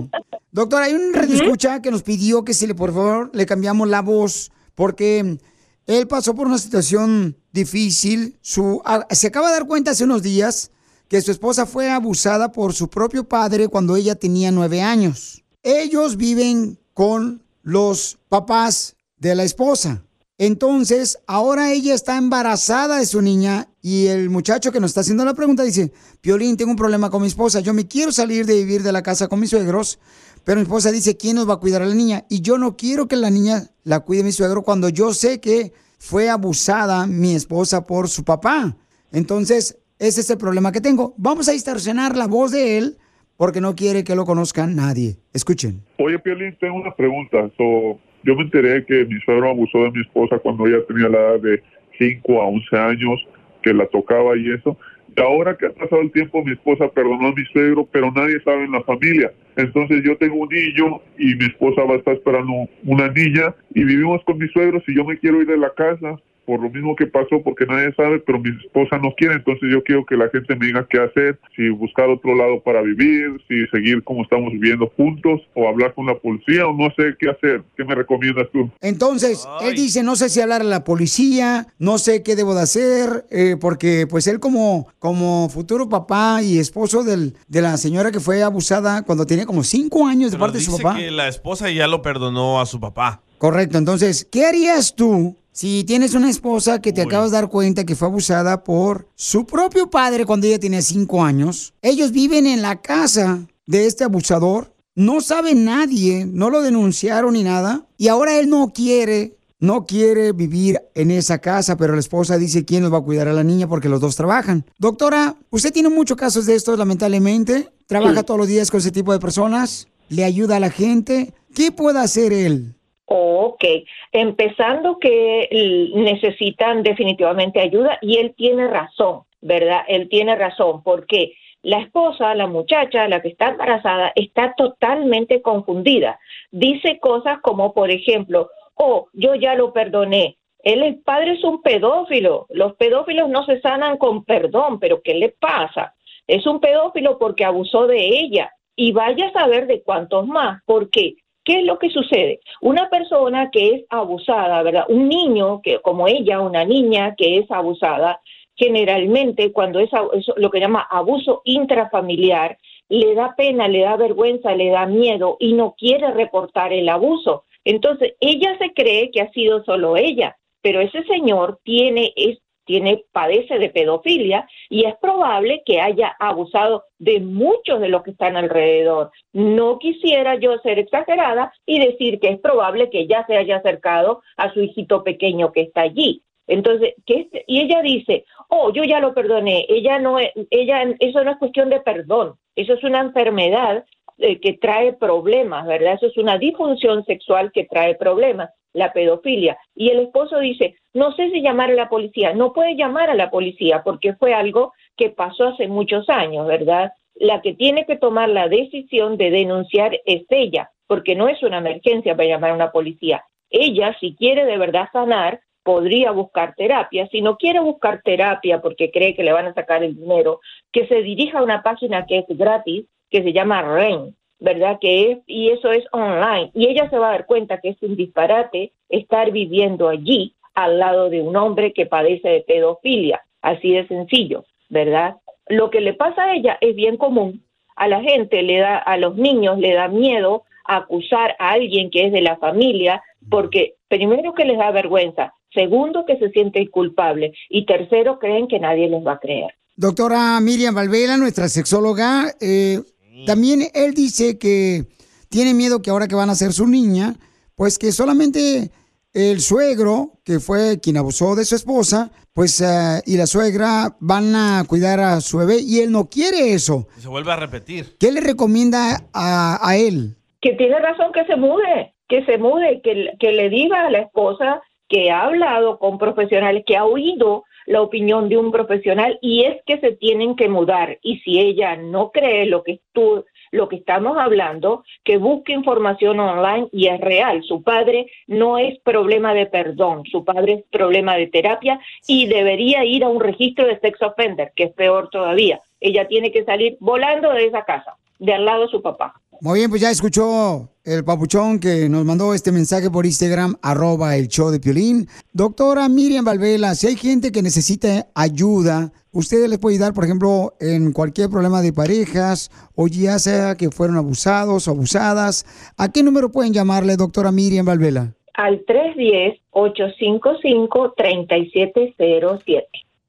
Doctora, hay un escucha que nos pidió que si le, por favor, le cambiamos la voz porque él pasó por una situación difícil. Su, se acaba de dar cuenta hace unos días que su esposa fue abusada por su propio padre cuando ella tenía nueve años. Ellos viven con los papás de la esposa. Entonces, ahora ella está embarazada de su niña y el muchacho que nos está haciendo la pregunta dice, Piolín, tengo un problema con mi esposa, yo me quiero salir de vivir de la casa con mis suegros, pero mi esposa dice, ¿quién nos va a cuidar a la niña? Y yo no quiero que la niña la cuide mi suegro cuando yo sé que fue abusada mi esposa por su papá. Entonces, ese es el problema que tengo. Vamos a distorsionar la voz de él porque no quiere que lo conozca nadie. Escuchen. Oye, Piolín, tengo una pregunta. Yo me enteré que mi suegro abusó de mi esposa cuando ella tenía la edad de 5 a 11 años, que la tocaba y eso. Y ahora que ha pasado el tiempo, mi esposa perdonó a mi suegro, pero nadie sabe en la familia. Entonces yo tengo un niño y mi esposa va a estar esperando una niña y vivimos con mis suegros y yo me quiero ir de la casa por lo mismo que pasó porque nadie sabe, pero mi esposa no quiere, entonces yo quiero que la gente me diga qué hacer, si buscar otro lado para vivir, si seguir como estamos viviendo juntos o hablar con la policía o no sé qué hacer. ¿Qué me recomiendas tú? Entonces, él dice, no sé si hablar a la policía, no sé qué debo de hacer, eh, porque pues él como, como futuro papá y esposo del, de la señora que fue abusada cuando tenía como cinco años de Pero parte de su papá. que la esposa ya lo perdonó a su papá. Correcto, entonces, ¿qué harías tú si tienes una esposa que te acabas de dar cuenta que fue abusada por su propio padre cuando ella tenía cinco años? Ellos viven en la casa de este abusador, no sabe nadie, no lo denunciaron ni nada, y ahora él no quiere, no quiere vivir en esa casa, pero la esposa dice quién nos va a cuidar a la niña porque los dos trabajan. Doctora, usted tiene muchos casos de estos, lamentablemente, trabaja todos los días con ese tipo de personas, le ayuda a la gente. ¿Qué puede hacer él? Ok, empezando que necesitan definitivamente ayuda y él tiene razón, ¿verdad? Él tiene razón porque la esposa, la muchacha, la que está embarazada, está totalmente confundida. Dice cosas como, por ejemplo, oh, yo ya lo perdoné. Él, el padre es un pedófilo. Los pedófilos no se sanan con perdón, pero ¿qué le pasa? Es un pedófilo porque abusó de ella. Y vaya a saber de cuántos más. ¿Por qué? ¿Qué es lo que sucede? Una persona que es abusada, ¿verdad? Un niño que como ella, una niña que es abusada, generalmente cuando es, es lo que llama abuso intrafamiliar, le da pena, le da vergüenza, le da miedo y no quiere reportar el abuso. Entonces, ella se cree que ha sido solo ella, pero ese señor tiene es tiene padece de pedofilia y es probable que haya abusado de muchos de los que están alrededor. No quisiera yo ser exagerada y decir que es probable que ya se haya acercado a su hijito pequeño que está allí. Entonces, ¿qué y ella dice, oh, yo ya lo perdoné, ella no, ella, eso no es cuestión de perdón, eso es una enfermedad eh, que trae problemas, ¿verdad? Eso es una disfunción sexual que trae problemas, la pedofilia. Y el esposo dice, no sé si llamar a la policía, no puede llamar a la policía porque fue algo que pasó hace muchos años, ¿verdad? La que tiene que tomar la decisión de denunciar es ella, porque no es una emergencia para llamar a una policía. Ella, si quiere de verdad sanar, podría buscar terapia. Si no quiere buscar terapia porque cree que le van a sacar el dinero, que se dirija a una página que es gratis, que se llama REN, ¿verdad? Que es, y eso es online. Y ella se va a dar cuenta que es un disparate estar viviendo allí al lado de un hombre que padece de pedofilia. Así de sencillo, ¿verdad? Lo que le pasa a ella es bien común. A la gente le da, a los niños le da miedo acusar a alguien que es de la familia porque primero que les da vergüenza, segundo que se siente culpable y tercero creen que nadie les va a creer. Doctora Miriam Valvela, nuestra sexóloga, eh, también él dice que tiene miedo que ahora que van a ser su niña, pues que solamente el suegro, que fue quien abusó de su esposa, pues eh, y la suegra van a cuidar a su bebé y él no quiere eso. Y se vuelve a repetir. ¿Qué le recomienda a, a él? que tiene razón que se mude, que se mude, que, que le diga a la esposa que ha hablado con profesionales, que ha oído la opinión de un profesional y es que se tienen que mudar. Y si ella no cree lo que tú, lo que estamos hablando, que busque información online y es real. Su padre no es problema de perdón, su padre es problema de terapia y debería ir a un registro de sex offender, que es peor todavía. Ella tiene que salir volando de esa casa, de al lado de su papá. Muy bien, pues ya escuchó el papuchón que nos mandó este mensaje por Instagram, arroba el show de Piolín. Doctora Miriam Valvela, si hay gente que necesita ayuda, usted les puede ayudar, por ejemplo, en cualquier problema de parejas, o ya sea que fueron abusados o abusadas. ¿A qué número pueden llamarle, doctora Miriam Valvela? al 310-855-3707.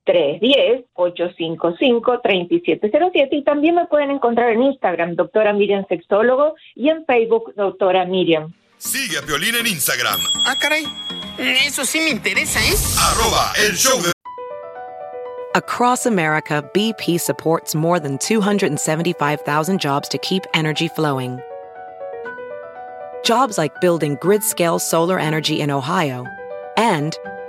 310-855-3707 y también me pueden encontrar en Instagram, doctora Miriam Sexólogo, y en Facebook, doctora Miriam. Sigue a Piolín en Instagram, Ah, caray. Eso sí me interesa, ¿eh? arroba el show de... Across America, BP supports more than 275,000 jobs to keep energy flowing. Jobs like building grid scale solar energy in Ohio and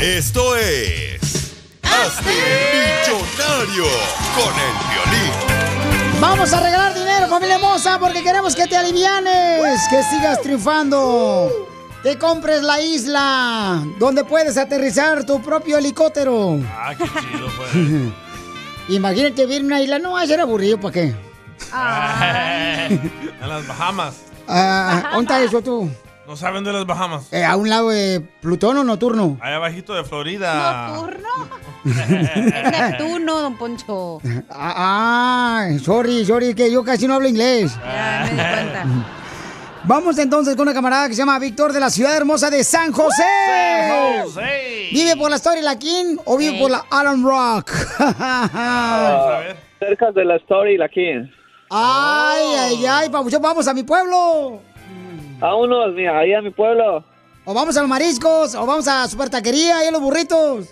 Esto es... Hazte millonario con el violín. Vamos a regalar dinero, familia hermosa, porque queremos que te alivianes, que sigas triunfando, que compres la isla donde puedes aterrizar tu propio helicóptero. Ah, qué chido, pues. *laughs* Imagínate vivir en una isla, no va a ser aburrido, ¿para qué? *laughs* en las Bahamas. Ah, ¿Dónde está eso tú? ¿No saben de las Bahamas? Eh, ¿A un lado de Plutón o Nocturno? Allá abajito de Florida. ¿Nocturno? *laughs* Es Neptuno, don Poncho. Ah, ah, sorry, sorry, que yo casi no hablo inglés. Ya me di cuenta. *laughs* Vamos entonces con una camarada que se llama Víctor de la ciudad hermosa de San José. San José. ¿Vive por la Story La King o vive por la Allen Rock? Cerca de la Story La King. Ay, ay, ay, papuchón, vamos a mi pueblo. Vámonos, mira, ahí a mi pueblo. O vamos a los mariscos, o vamos a Super Taquería, ahí a los burritos.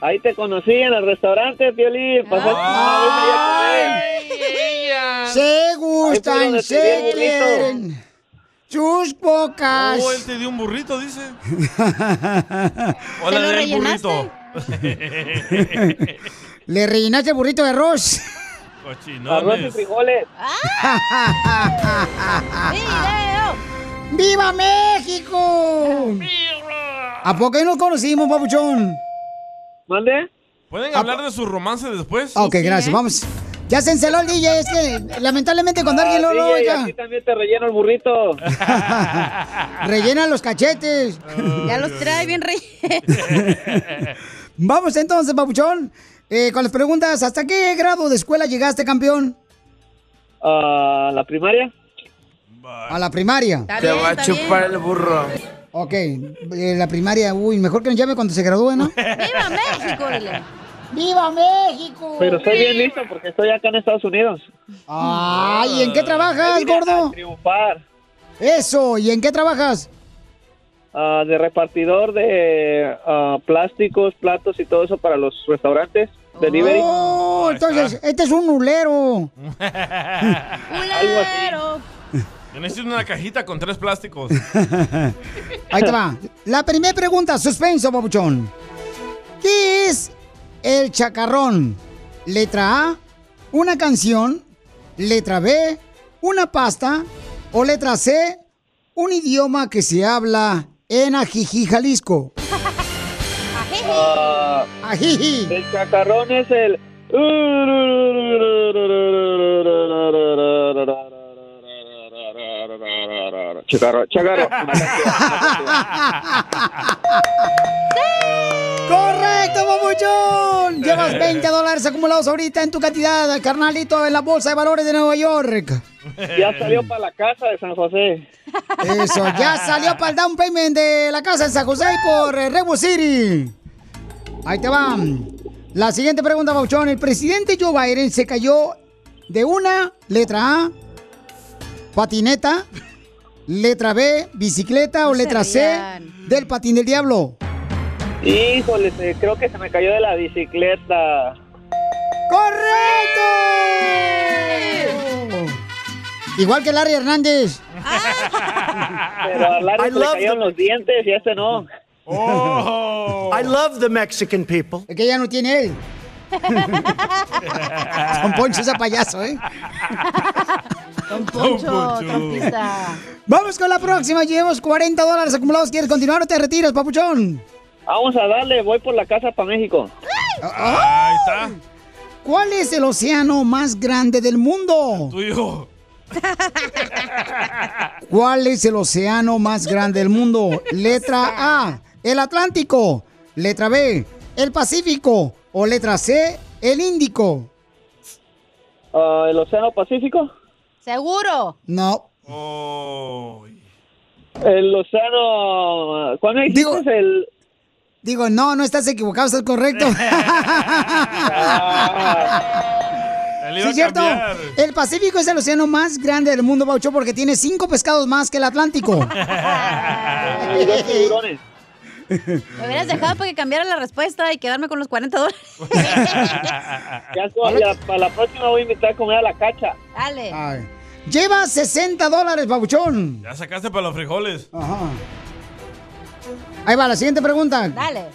Ahí te conocí en el restaurante, Piolín. Pasaste Ay. Se gustan, te se quieren. Sus bocas. Oh, él te dio un burrito, dice. ¿Se *laughs* Hola, lo del rellenaste? burrito. *laughs* *laughs* Le rellenaste el burrito de arroz. Arroz y frijoles. *laughs* ¡Viva México! ¿A poco ahí nos conocimos, papuchón? ¿Mande? ¿Pueden hablar de su romance después? Ok, gracias, vamos. Ya se enceló el DJ, es que lamentablemente cuando alguien lo Ah, lo oiga, aquí también te relleno el burrito. *laughs* rellena los cachetes. Ya los trae bien rellenos. *laughs* Vamos entonces, papuchón, eh, con las preguntas. ¿Hasta qué grado de escuela llegaste, campeón? Ah, ¿La primaria? A la primaria. Te va a chupar bien. el burro. Ok, eh, la primaria, uy, mejor que nos llame cuando se gradúe, ¿no? *laughs* ¡Viva México, dile! ¡Viva México! Pero estoy bien listo porque estoy acá en Estados Unidos. Ay, ¿en qué trabajas, Vine a gordo? triunfar. Eso, ¿y en qué trabajas? Ah, de repartidor de ah, plásticos, platos y todo eso para los restaurantes. Delivery. Oh, entonces, este es un nulero. *laughs* Algo así. Yo necesito una cajita con tres plásticos. *laughs* Ahí te va. La primera pregunta, suspenso, papuchón. ¿Qué es el chacarrón? Letra A, una canción. Letra B, una pasta. O letra C, un idioma que se habla en Ajijí, Jalisco. Ah, el chacarrón es el... Chacarro, chacarro. *laughs* ¡Correcto, papuchón! Llevas 20 dólares acumulados ahorita en tu cantidad, carnalito, en la bolsa de valores de Nueva York. Ya salió para la casa de San José. Eso, ya salió para el down payment de la casa de San José por eh, Redwood City. Ahí te va. La siguiente pregunta, Bauchón. El presidente Joe Biden se cayó de una letra A, patineta, letra B, bicicleta o letra C, del patín del diablo. Híjole, creo que se me cayó de la bicicleta. ¡Correcto! Igual que Larry Hernández. Pero a Larry I se le cayeron los dientes y a este no. I love the Mexican people. Es que ya no tiene él. *laughs* Don Poncho ese payaso, ¿eh? Don Poncho, trompista. Vamos con la próxima. Llevamos 40 dólares acumulados. ¿Quieres continuar o te retiras, papuchón? Vamos a darle, voy por la casa para México. Ahí está. ¿Cuál es el océano más grande del mundo? Tuyo. ¿Cuál es el océano más grande del mundo? Letra A, el Atlántico. Letra B, el Pacífico. O letra C, el Índico. Ah, ¿El Océano Pacífico? ¿Seguro? No. El Océano... ¿Cuál me dijiste? el... Digo, no, no estás equivocado, estás correcto. *laughs* Iba Sí, a cierto. El Pacífico es el océano más grande del mundo, Baucho, porque tiene cinco pescados más que el Atlántico. *laughs* Me hubieras dejado para que cambiara la respuesta y quedarme con los 40 dólares. *laughs* Ya, ya, para la próxima voy a invitar a comer a la cacha. Dale. Ay. Lleva 60 dólares, Babuchón. Ya sacaste para los frijoles. Ajá. Ahí va, la siguiente pregunta. Dale.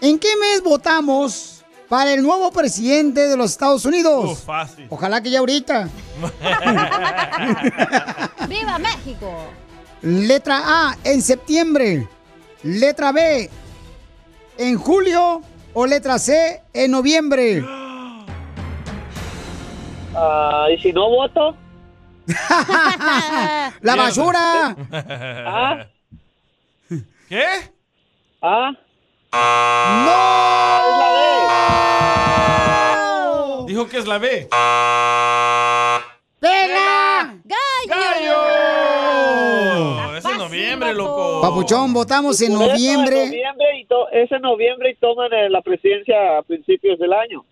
¿En qué mes votamos para el nuevo presidente de los Estados Unidos? Uf, fácil. Ojalá que ya ahorita. *laughs* ¡Viva México! Letra A, en septiembre. Letra B, en julio. O letra C, en noviembre. Ah, ¿Y si no voto? *laughs* ¡La basura! ¿Ah? ¿Qué? ¿Ah? ¡No! Dijo que es la B. ¡Pega! ¡Gallo! Es en noviembre, loco. Papuchón, votamos en noviembre. en noviembre y to- es en noviembre y toman eh, la presidencia a principios del año.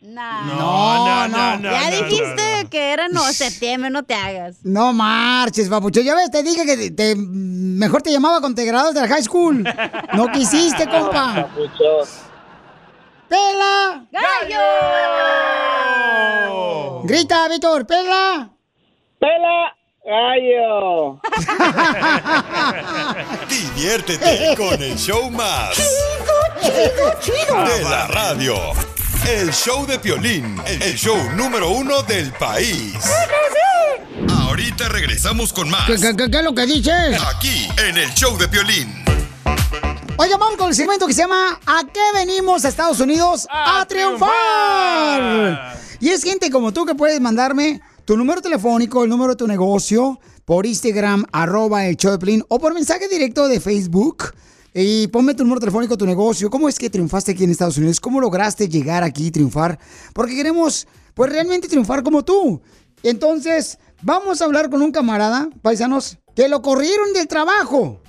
No, no, no. Ya dijiste que era no septiembre, no te hagas. No marches, papuchón. Ya ves, te dije que te, te- mejor te llamaba cuando te graduaste de la high school. No quisiste, compa. ¡Pela! ¡Gallo! Grita, Víctor, ¡pela! ¡Pela! Gallo. *laughs* Diviértete con el show más. De la radio. El show de Piolín, el show número uno del país. Ahorita regresamos con más. ¿Qué, qué, qué- qué es lo que dices? Aquí, en el show de Piolín. Oye, vamos con el segmento que se llama ¿A qué venimos a Estados Unidos a, triunfar? Y es gente como tú que puedes mandarme tu número telefónico, el número de tu negocio, por Instagram, arroba el show o por mensaje directo de Facebook. Y ponme tu número telefónico, tu negocio. ¿Cómo es que triunfaste aquí en Estados Unidos? ¿Cómo lograste llegar aquí y triunfar? Porque queremos, pues, realmente triunfar como tú. Entonces, vamos a hablar con un camarada, paisanos, que lo corrieron del trabajo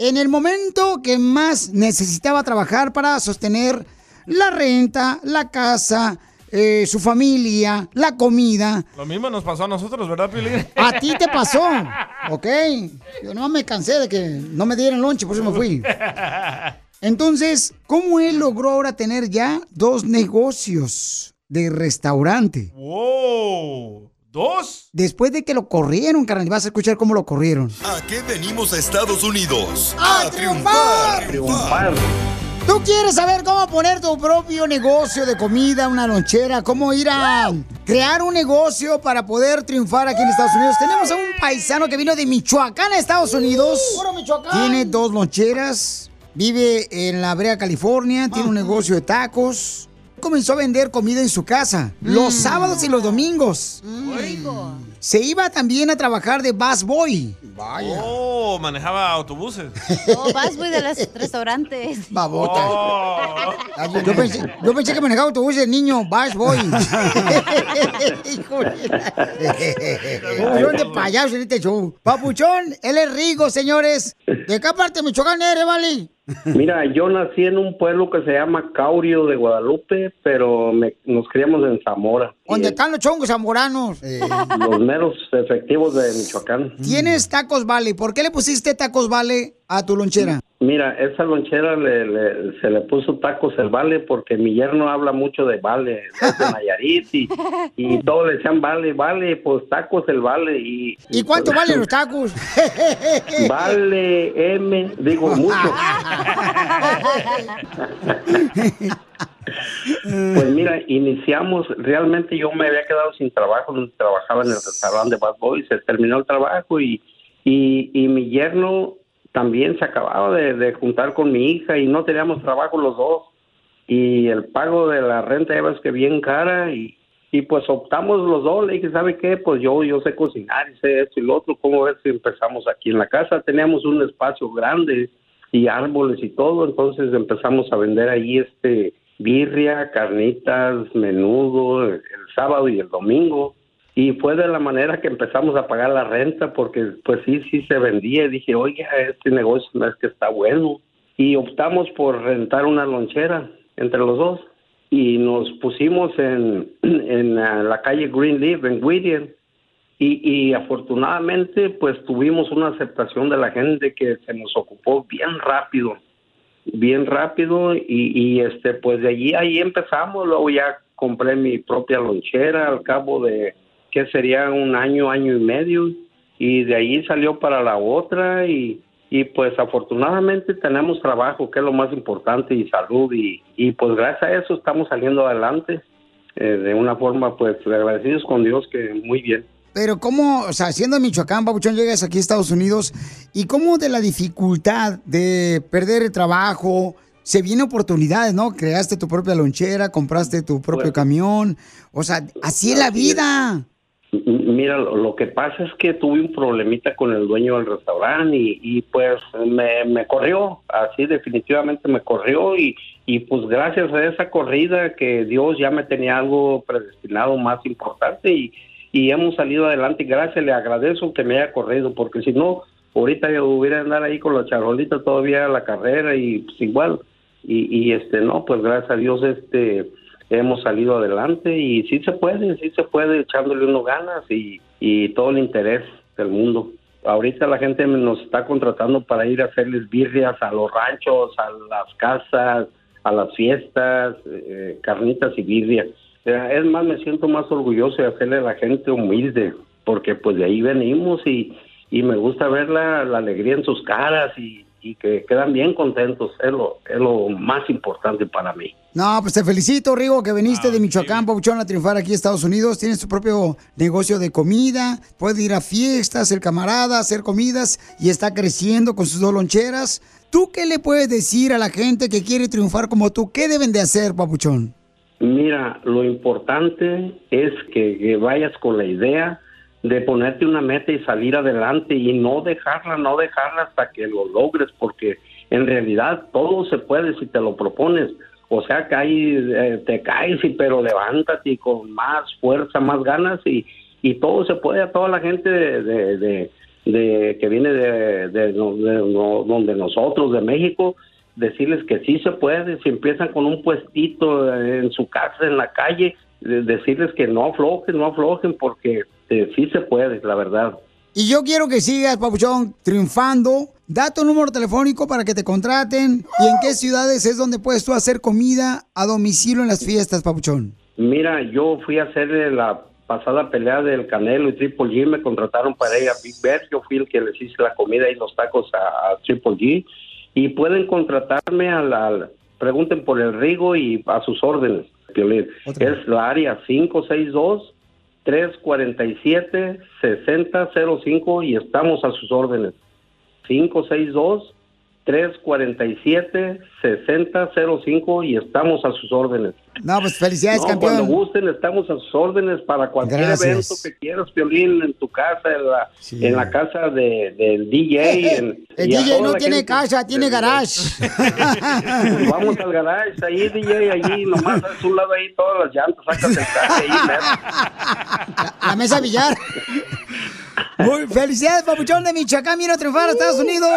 en el momento que más necesitaba trabajar para sostener la renta, la casa, eh, su familia, la comida. Lo mismo nos pasó a nosotros, ¿verdad, Piolín? A ti te pasó, ¿ok? Yo no me cansé de que no me dieran lonche, por eso me fui. Entonces, ¿cómo él logró ahora tener ya dos negocios de restaurante? ¡Wow! ¿Dos? Después de que lo corrieron, carnal, vas a escuchar cómo lo corrieron. ¿A qué venimos a Estados Unidos? ¡A triunfar! triunfar. ¿Tú quieres saber cómo poner tu propio negocio de comida, una lonchera? ¿Cómo ir a crear un negocio para poder triunfar aquí en Estados Unidos? Tenemos a un paisano que vino de Michoacán a Estados Unidos. Tiene dos loncheras, vive en la Brea, California, tiene un negocio de tacos. Comenzó a vender comida en su casa los sábados y los domingos. Se iba también a trabajar de bus boy. Vaya. Oh, manejaba autobuses. Oh, vas, güey, de los *laughs* restaurantes. Babota. Oh. Yo pensé, yo pensé que manejaba autobús de niño, Bash Boy. *laughs* Híjole. Papuchón de payaso en este show. Papuchón, él es Rigo, señores. ¿De qué parte de Michoacán eres, vale? Mira, yo nací en un pueblo que se llama Caurio de Guadalupe, pero me- nos criamos en Zamora. ¿Dónde están los chongos zamoranos? *laughs* Los meros efectivos de Michoacán. Tienes Tacos Vale. ¿Por qué le pusiste Tacos Vale a tu lonchera? Mira, esa lonchera le- le- se le puso tacos el vale porque mi yerno habla mucho de vale, de *laughs* Nayarit y, y *laughs* todos le decían vale, vale, pues tacos el vale y... ¿Y cuánto valen los *laughs* tacos? Vale M, digo mucho. Pues mira, iniciamos, realmente yo me había quedado sin trabajo, no trabajaba en el restaurante de Bad Boy, se terminó el trabajo y, y, y mi yerno también se acababa de, juntar con mi hija y no teníamos trabajo los dos. Y el pago de la renta ya ves que bien cara y, y pues optamos los dos, le dije, ¿sabe qué? Pues yo, yo sé cocinar y sé esto y lo otro, ¿cómo ves si empezamos aquí en la casa? Teníamos un espacio grande y árboles y todo, entonces empezamos a vender ahí este birria, carnitas, menudo, el sábado y el domingo. Y fue de la manera que empezamos a pagar la renta, porque pues sí, sí se vendía. Y dije, oiga, este negocio no es que está bueno. Y optamos por rentar una lonchera entre los dos. Y nos pusimos en, *clears throat* en ah, la calle Greenleaf, en Whittier. Y, y afortunadamente, pues tuvimos una aceptación de la gente que se nos ocupó bien rápido, bien rápido. Y, y este, pues de allí, ahí empezamos. Luego ya compré mi propia lonchera al cabo de, que sería un año, año y medio. Y de ahí salió para la otra. Y, y pues afortunadamente tenemos trabajo, que es lo más importante, y salud. Y, y pues gracias a eso estamos saliendo adelante. eh, de una forma, pues agradecidos con Dios que muy bien. Pero cómo, o sea, siendo Michoacán, Papuchón, llegas aquí a Estados Unidos y cómo de la dificultad de perder el trabajo, se vienen oportunidades, ¿no? Creaste tu propia lonchera, compraste tu propio camión, o sea, así es la vida. Mira, lo, que pasa es que tuve un problemita con el dueño del restaurante y, y, pues me, me corrió, así definitivamente me corrió y, pues gracias a esa corrida que Dios ya me tenía algo predestinado más importante y, y hemos salido adelante y gracias, le agradezco que me haya corrido porque si no, ahorita yo hubiera andar ahí con la charolita todavía a la carrera y pues igual. Y, y este no, pues gracias a Dios este hemos salido adelante y sí se puede, sí se puede echándole unos ganas y, y todo el interés del mundo. Ahorita la gente nos está contratando para ir a hacerles birrias a los ranchos, a las casas, a las fiestas, eh, carnitas y birrias. Es más, me siento más orgulloso de hacerle a la gente humilde, porque pues de ahí venimos y, y me gusta ver la, la alegría en sus caras y, y que quedan bien contentos, es lo, es lo más importante para mí. No, pues te felicito, Rigo, que viniste de Michoacán, Papuchón, a triunfar aquí en Estados Unidos. Tienes tu propio negocio de comida, puedes ir a fiestas, el camarada, hacer comidas y está creciendo con sus dos loncheras. ¿Tú qué le puedes decir a la gente que quiere triunfar como tú? ¿Qué deben de hacer, Papuchón? Mira, lo importante es que, que vayas con la idea de ponerte una meta y salir adelante y no dejarla, no dejarla hasta que lo logres, porque en realidad todo se puede si te lo propones. O sea, que ahí eh, te caes, pero levántate con más fuerza, más ganas y, y todo se puede a toda la gente de, de, de- que viene de, de- donde nosotros, de México, decirles que sí se puede, si empiezan con un puestito eh, en su casa, en la calle, de- decirles que no aflojen, no aflojen, porque eh, sí se puede, la verdad. Y yo quiero que sigas, Papuchón, triunfando. Da tu número telefónico para que te contraten. ¿Y en qué ciudades es donde puedes tú hacer comida a domicilio en las fiestas, Papuchón? Mira, yo fui a hacer la pasada pelea del Canelo y Triple G, me contrataron para ir a Big Bear, yo fui el que les hice la comida y los tacos a, a Triple G, y pueden contratarme a la, pregunten por el Rigo y a sus órdenes, Piolín. es la área 562 347 6005 y estamos a sus órdenes. 562 347 6005 y estamos a sus órdenes. No, pues felicidades, No, campeón. Cuando gusten, estamos a sus órdenes para cualquier Gracias. evento que quieras, Violín, en tu casa, en la, en la casa de, del DJ. En, El y a DJ no la tiene gente. casa, tiene garage. *laughs* Pues vamos al garage, ahí DJ, allí, nomás a un lado ahí todas las llantas, sacas el carro ahí, mero. La mesa billar. Muy felicidades, Papuchón de Michoacán. Vino a triunfar a Estados Unidos.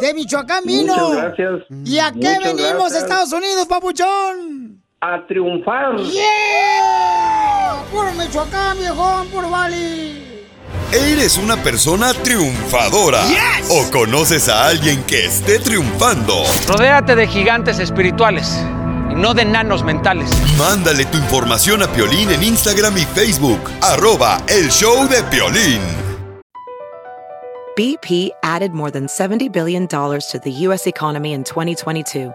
De Michoacán vino. Muchas gracias. ¿Y a qué Muchas venimos gracias. a Estados Unidos, Papuchón? A triunfar. ¡Yeah! Puro Michoacán, viejón, puro Bali. ¿Eres una persona triunfadora? ¿O conoces a alguien que esté triunfando? Rodéate de gigantes espirituales y no de enanos mentales. Mándale tu información a Piolín en Instagram y Facebook. Arroba El Show de Piolín. BP added more than $70 billion to the U.S. economy in 2022.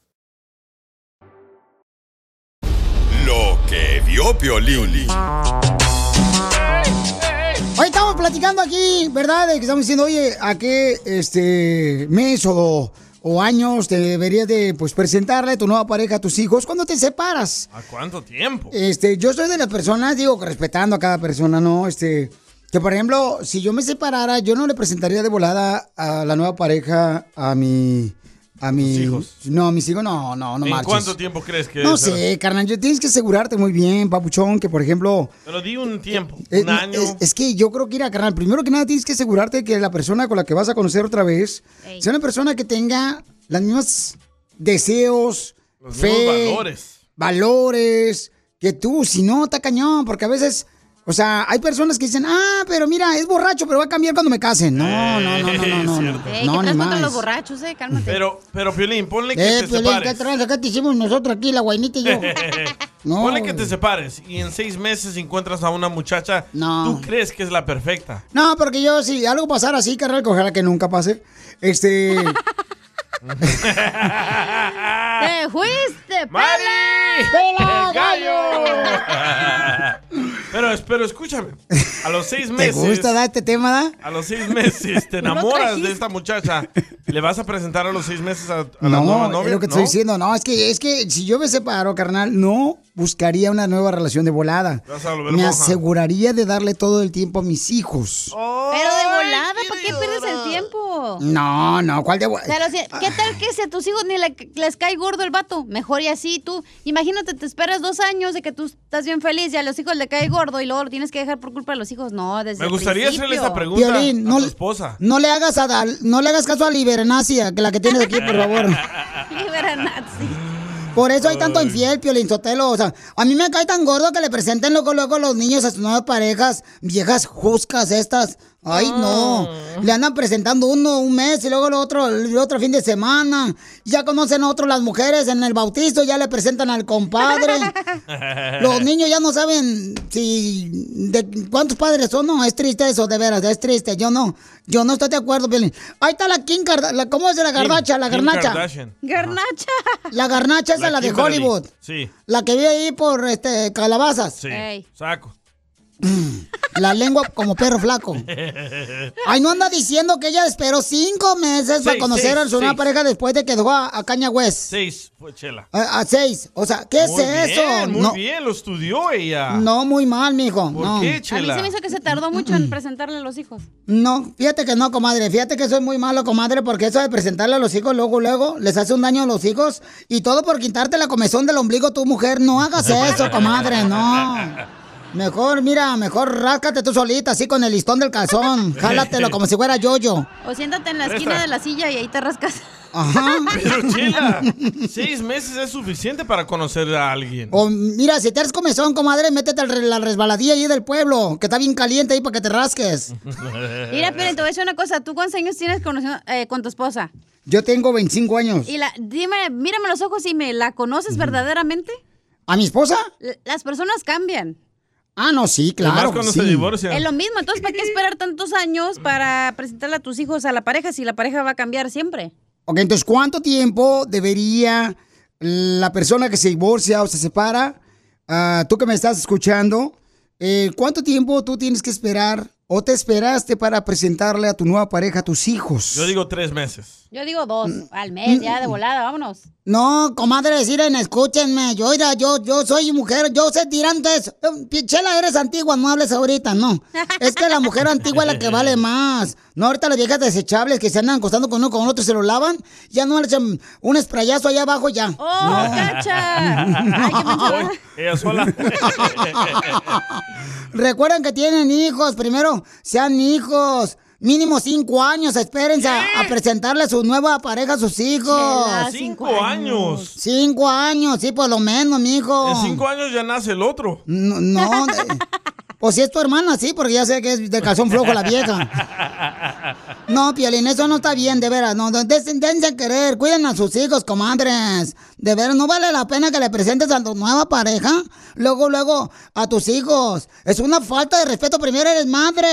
Que vio Piolín. Hoy estamos platicando aquí, ¿verdad? De que estamos diciendo, oye, ¿a qué este mes o, o años te deberías de pues presentarle a tu nueva pareja a tus hijos cuando te separas? ¿A cuánto tiempo? Este, yo soy de las personas, digo, respetando a cada persona, ¿no? Este, que por ejemplo, si yo me separara, yo no le presentaría de volada a la nueva pareja a mi. A mi. hijos? No, a mis hijos, no, no, no ¿En marches. cuánto tiempo crees que No sé, carnal, yo tienes que asegurarte muy bien, papuchón, que por ejemplo. Pero di un tiempo, Eh, un año. Es, es que yo creo que ir a carnal. Primero que nada tienes que asegurarte que la persona con la que vas a conocer otra vez Ey. sea una persona que tenga las mismas deseos, Los fe, mismos valores. valores, que tú, si no, está cañón, porque a veces, o sea, hay personas que dicen, ah, pero mira, es borracho, pero va a cambiar cuando me casen. No, no, no, no, no, no. no. *laughs* Ey, no, ¿qué más. los borrachos, eh? Cálmate. Pero, pero Piolín, ponle que Eh, te Piolín, ¿qué separes. traes? Acá te hicimos nosotros aquí, la guainita y yo. *laughs* No. Ponle que te separes y en seis meses encuentras a una muchacha. No. Tú crees que es la perfecta. No, porque yo, si algo pasara así, carnal, que ojalá que nunca pase. Este. *laughs* ¡Te fuiste, ¡Mari! pela! ¡Pela, ¡El gallo! Pero pero escúchame. A los seis ¿Te meses. gusta dar este tema, da? A los seis meses te *laughs* enamoras de esta muchacha. ¿Le vas a presentar a los seis meses a, a la nueva No, novia? es lo que te ¿No? estoy diciendo. No, es que, es que si yo me separo, carnal, no buscaría una nueva relación de volada. Me aseguraría de darle todo el tiempo a mis hijos. Pero de volada, ¿para qué pierdes el tiempo? No, no, ¿cuál de los- ¿Qué tal que si a tus hijos ni le- les cae gordo el vato? Mejor y así tú. Imagínate, te esperas dos años de que tú estás bien feliz y a los hijos le cae gordo y luego lo tienes que dejar por culpa de los hijos. No, desde Me el gustaría hacerle principio. esta pregunta a no tu le- esposa. No le hagas a Dal- no le hagas caso a Libernacia, que la que tienes aquí, por favor. *laughs* Libera nazi. Por eso hay tanto infiel, Piolín Sotelo. O sea, a mí me cae tan gordo que le presenten luego, luego los niños a sus nuevas parejas, viejas juscas estas. Ay, no. Le andan presentando uno un mes y luego el otro, el otro fin de semana. Ya conocen a otros las mujeres en el bautizo, ya le presentan al compadre. *laughs* Los niños ya no saben si de cuántos padres son, no, es triste eso, de veras, es triste, yo no, yo no estoy de acuerdo, Piolín. Ahí está la Kim Karda- la, ¿cómo es la garnacha? La garnacha. Kardashian. Garnacha. La garnacha esa, la, de Kimberly. Hollywood. Sí. La que vive ahí por este calabazas. Sí. Saco. La lengua como perro flaco. Ay, no anda diciendo que ella esperó cinco meses para Seis, conocer a seis, su nueva pareja después de que dejó a, a Caña West. Seis fue Chela. A, a seis. O sea, ¿qué Muy es eso? bien, Muy no, bien, lo estudió ella. no, muy mal, mijo. ¿Por no. qué, A mí Chela? se me hizo que se tardó mucho en presentarle a los hijos. No, fíjate que no, comadre. Fíjate que eso es muy malo, comadre, porque eso de presentarle a los hijos luego, luego, les hace un daño a los hijos y todo por quitarte la comezón del ombligo tu mujer. No hagas *laughs* eso, comadre, no. Mejor, mira, mejor ráscate tú solita, así con el listón del calzón. *laughs* Jálatelo como si fuera yo-yo. O siéntate en la esquina de la silla y ahí te rascas. Ajá. *laughs* Pero Chela, seis meses es suficiente para conocer a alguien. O mira, si te eres comezón, comadre, métete al la resbaladilla ahí del pueblo, que está bien caliente ahí para que te rasques. *laughs* Mira, pero te voy a decir una cosa. ¿Tú cuántos años tienes eh, con tu esposa? Yo tengo 25 años. Y la, dime, mírame a los ojos y me la conoces verdaderamente. ¿A mi esposa? L- Las personas cambian. Ah, no, sí, claro. cuando sí. se divorcian. Es lo mismo. Entonces, ¿para qué esperar tantos años para presentarle a tus hijos a la pareja si la pareja va a cambiar siempre? Ok, entonces, ¿cuánto tiempo debería la persona que se divorcia o se separa, ah, tú que me estás escuchando, eh, cuánto tiempo tú tienes que esperar o te esperaste para presentarle a tu nueva pareja a tus hijos? Yo digo tres meses. Yo digo dos al mes, ya de volada, vámonos. No, comadre, decirle, escúchenme, yo, mira, yo, yo soy mujer, yo sé tirantes. Eh, Pichela, eres antigua, no hables ahorita, no. *laughs* Es que la mujer antigua es la que vale más. No, ahorita las viejas desechables que se andan acostando con uno con otro y se lo lavan, ya no le echan un sprayazo allá abajo ya. ¡Oh, cacha! Ay, qué ella sola. *laughs* Recuerden que tienen hijos, primero sean hijos. Mínimo cinco años, espérense a, a presentarle a su nueva pareja a sus hijos. Chela, Cinco años. Cinco años, sí, por lo menos, mijo. En cinco años ya nace el otro. No, no. *laughs* Pues si es tu hermana, sí, porque ya sé que es de calzón flojo la vieja. *laughs* No, Piolín, eso no está bien, de veras. No, no, des- dense a querer, cuiden a sus hijos, comadres. De veras, no vale la pena que le presentes a tu nueva pareja, luego, luego, a tus hijos. Es una falta de respeto. Primero eres madre.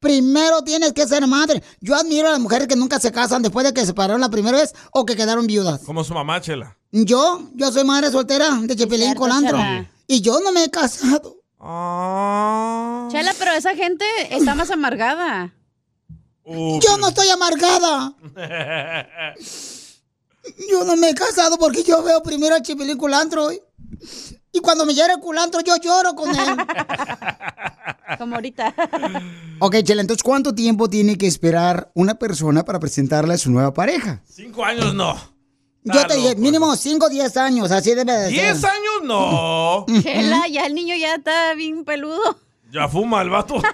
Primero tienes que ser madre. Yo admiro a las mujeres que nunca se casan después de que se separaron la primera vez o que quedaron viudas. Como su mamá, Chela. Yo, yo soy madre soltera de Chepilín Cierto, Colantro. Chela. Y yo no me he casado. Ah. Chela, pero esa gente está más amargada. Yo no estoy amargada. Yo no me he casado porque yo veo primero al Chipilín culantro. Y, y cuando me llega el culantro, yo lloro con él. *laughs* Como ahorita. ok, Chela, entonces, ¿cuánto tiempo tiene que esperar una persona para presentarle a su nueva pareja? Cinco años no. Yo te dije, loco. mínimo 5 o 10 años, así debe de ser. ¿Diez años? No. *laughs* Chela, ya el niño ya está bien peludo. Ya fuma el vato. *laughs*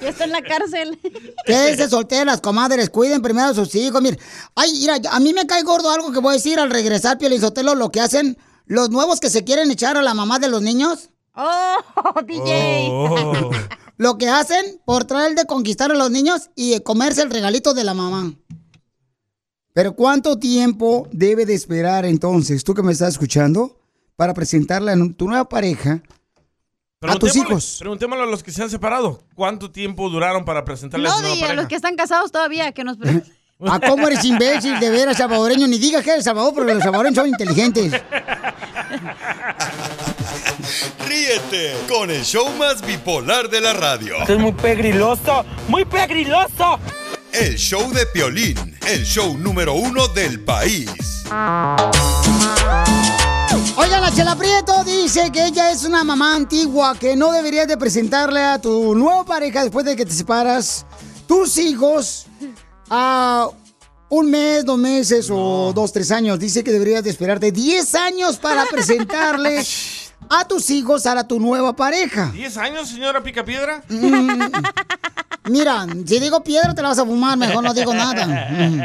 Ya está en la cárcel. Quédense solteras, comadres, cuiden primero a sus hijos. Mire, ay, mira, a mí me cae gordo algo que voy a decir al regresar, Piolizotelo, lo que hacen los nuevos que se quieren echar a la mamá de los niños. Oh, *laughs* DJ. Oh. Lo que hacen por traer de conquistar a los niños y comerse el regalito de la mamá. Pero ¿cuánto tiempo debe de esperar entonces, tú que me estás escuchando, para presentarle a tu nueva pareja a tus hijos? Preguntémosle a los que se han separado. ¿Cuánto tiempo duraron para presentarle a No, su nueva DJ, a pareja? los que están casados todavía, que nos... pre- ¿A *laughs* cómo eres imbécil de veras salvadoreño? Ni digas que eres salvador porque los salvadoreños son inteligentes. *laughs* Ríete con el show más bipolar de la radio. Esto es muy pegriloso, muy pegriloso. El show de Piolín, el show número uno del país. Oiga, la Chela Prieto dice que ella es una mamá antigua que no deberías de presentarle a tu nueva pareja después de que te separas tus hijos a un mes, dos meses o dos, tres años. Dice que deberías de esperarte 10 años para presentarle *laughs* a tus hijos a tu nueva pareja. ¿10 años, señora Picapiedra? Mm, Mira, si digo piedra te la vas a fumar, mejor no digo nada. Mm.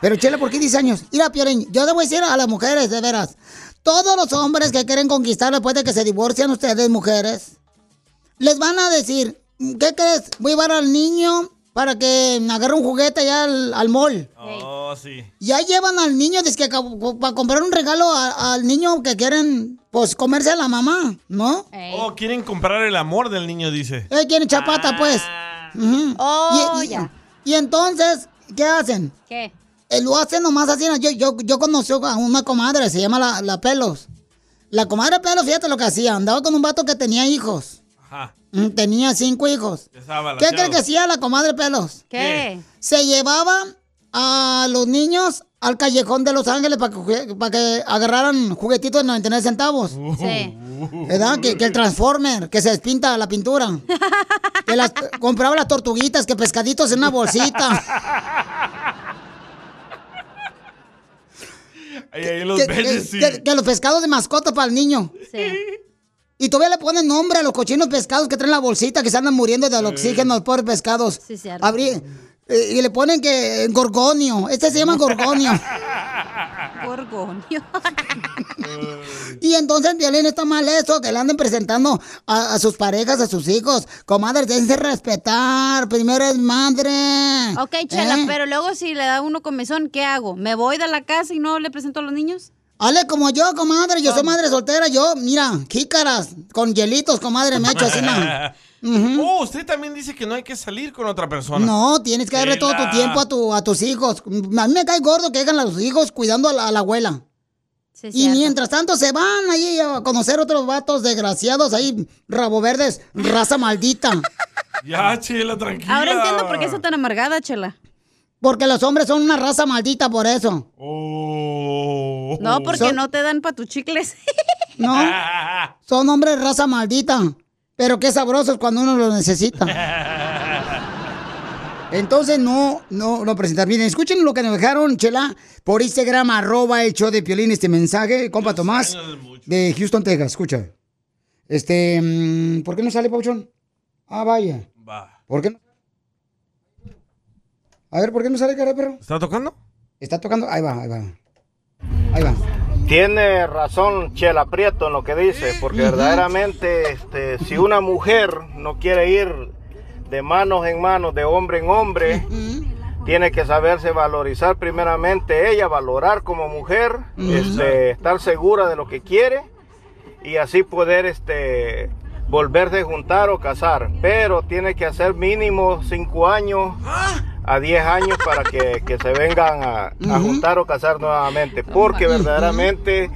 Pero Chela, ¿por qué 10 años? Mira, Piolín, yo debo decir a las mujeres, de veras, todos los hombres que quieren conquistar después de que se divorcian ustedes, mujeres, les van a decir, ¿qué crees? Voy a llevar al niño para que agarre un juguete allá al, al mall. Oh, sí. Ya llevan al niño desde que para comprar un regalo a- al niño que quieren, pues, comerse a la mamá, ¿no? Oh, quieren comprar el amor del niño, dice. Eh, quieren chapata, pues. Ujú. Oh, y, y- ya. y entonces, ¿qué hacen? ¿Qué? Eh, lo hacen nomás así. Yo, yo, yo conocí a una comadre, se llama la, la Pelos. La comadre Pelos, fíjate lo que hacía. Andaba con un vato que tenía hijos. Ajá. Mm, Tenía cinco hijos. ¿Qué crees que hacía la comadre Pelos? ¿Qué? Se llevaba a los niños al callejón de Los Ángeles para que, para que agarraran juguetitos de 99 centavos. Sí. ¿Verdad? Que, que el Transformer, que se despinta la pintura. *laughs* Que las, compraba las tortuguitas, que pescaditos en una bolsita. *laughs* Ahí, ahí los que, sí. que- que los pescados de mascota para el niño. Sí. Y todavía le ponen nombre a los cochinos pescados que traen la bolsita, que se andan muriendo del oxígeno, los pobres pescados. Sí, cierto. Abrí- y le ponen que gorgonio. Este se llama gorgonio. *laughs* Gorgonio. *laughs* Y entonces Violín está mal eso, que le anden presentando a, a sus parejas, a sus hijos. Comadre, déjense respetar. Primero es madre. Ok, Chela, ¿Eh? pero luego si le da uno comezón, ¿qué hago? ¿Me voy de la casa y no le presento a los niños? Hale como yo, comadre. Yo soy madre soltera. Yo, mira, jícaras con hielitos, comadre, me echo así. ¿no? *laughs* Oh, usted también dice que no hay que salir con otra persona. No, tienes que darle todo tu tiempo a, tu, a tus hijos. A mí me cae gordo que dejan a los hijos cuidando a la, a la abuela. Sí, Y mientras tanto se van ahí a conocer otros vatos desgraciados ahí, rabo verdes, raza maldita. *laughs* Ya, Chela, tranquila. Ahora entiendo por qué está tan amargada, Chela. Porque los hombres son una raza maldita por eso. Oh. No, porque Son- no te dan para tus chicles. *laughs* No, *laughs* son hombres de raza maldita. Pero qué sabrosos cuando uno los necesita. *laughs* Entonces no, no lo presentar bien. Escuchen lo que nos dejaron, Chela, por Instagram, arroba el show de Piolín, este mensaje. Compa Tomás, de Houston, Texas. Escucha. Este, mm, ¿por qué no sale, Pauchón? Ah, vaya. ¿Por qué no? A ver, ¿por qué no sale, cara perro? ¿Está tocando? Está tocando. Ahí va, ahí va. Ahí va. Tiene razón Chela Prieto en lo que dice, porque verdaderamente este, si una mujer no quiere ir de manos en manos, de hombre en hombre, tiene que saberse valorizar primeramente ella, valorar como mujer, este, estar segura de lo que quiere y así poder este, volverse a juntar o casar. Pero tiene que hacer mínimo cinco años a 10 años para que, que se vengan a, a Ujú. juntar o casar nuevamente. Porque verdaderamente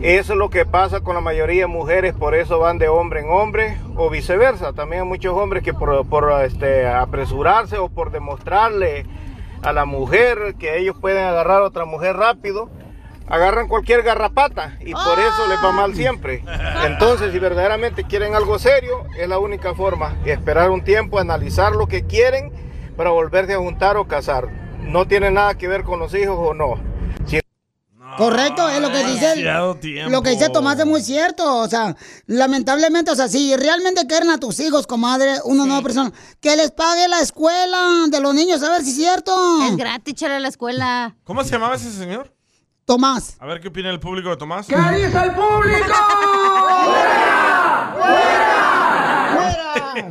eso es lo que pasa con la mayoría de mujeres, por eso van de hombre en hombre o viceversa. También hay muchos hombres que por, por, este, apresurarse o por demostrarle a la mujer que ellos pueden agarrar a otra mujer rápido, agarran cualquier garrapata y por eso les va mal siempre. Entonces, si verdaderamente quieren algo serio, es la única forma, esperar un tiempo, analizar lo que quieren para volverse a juntar o casar. No tiene nada que ver con los hijos o no. Si- Correcto, es lo que dice. El-. Lo que dice Tomás es muy cierto. O sea, lamentablemente, o sea, si realmente quieren a tus hijos, comadre, una nueva persona, que les pague la escuela de los niños, a ver si es cierto. Es gratis, a la escuela. ¿Cómo se llamaba ese señor? Tomás. A ver qué opina el público de Tomás. ¿Qué dice el público? *laughs*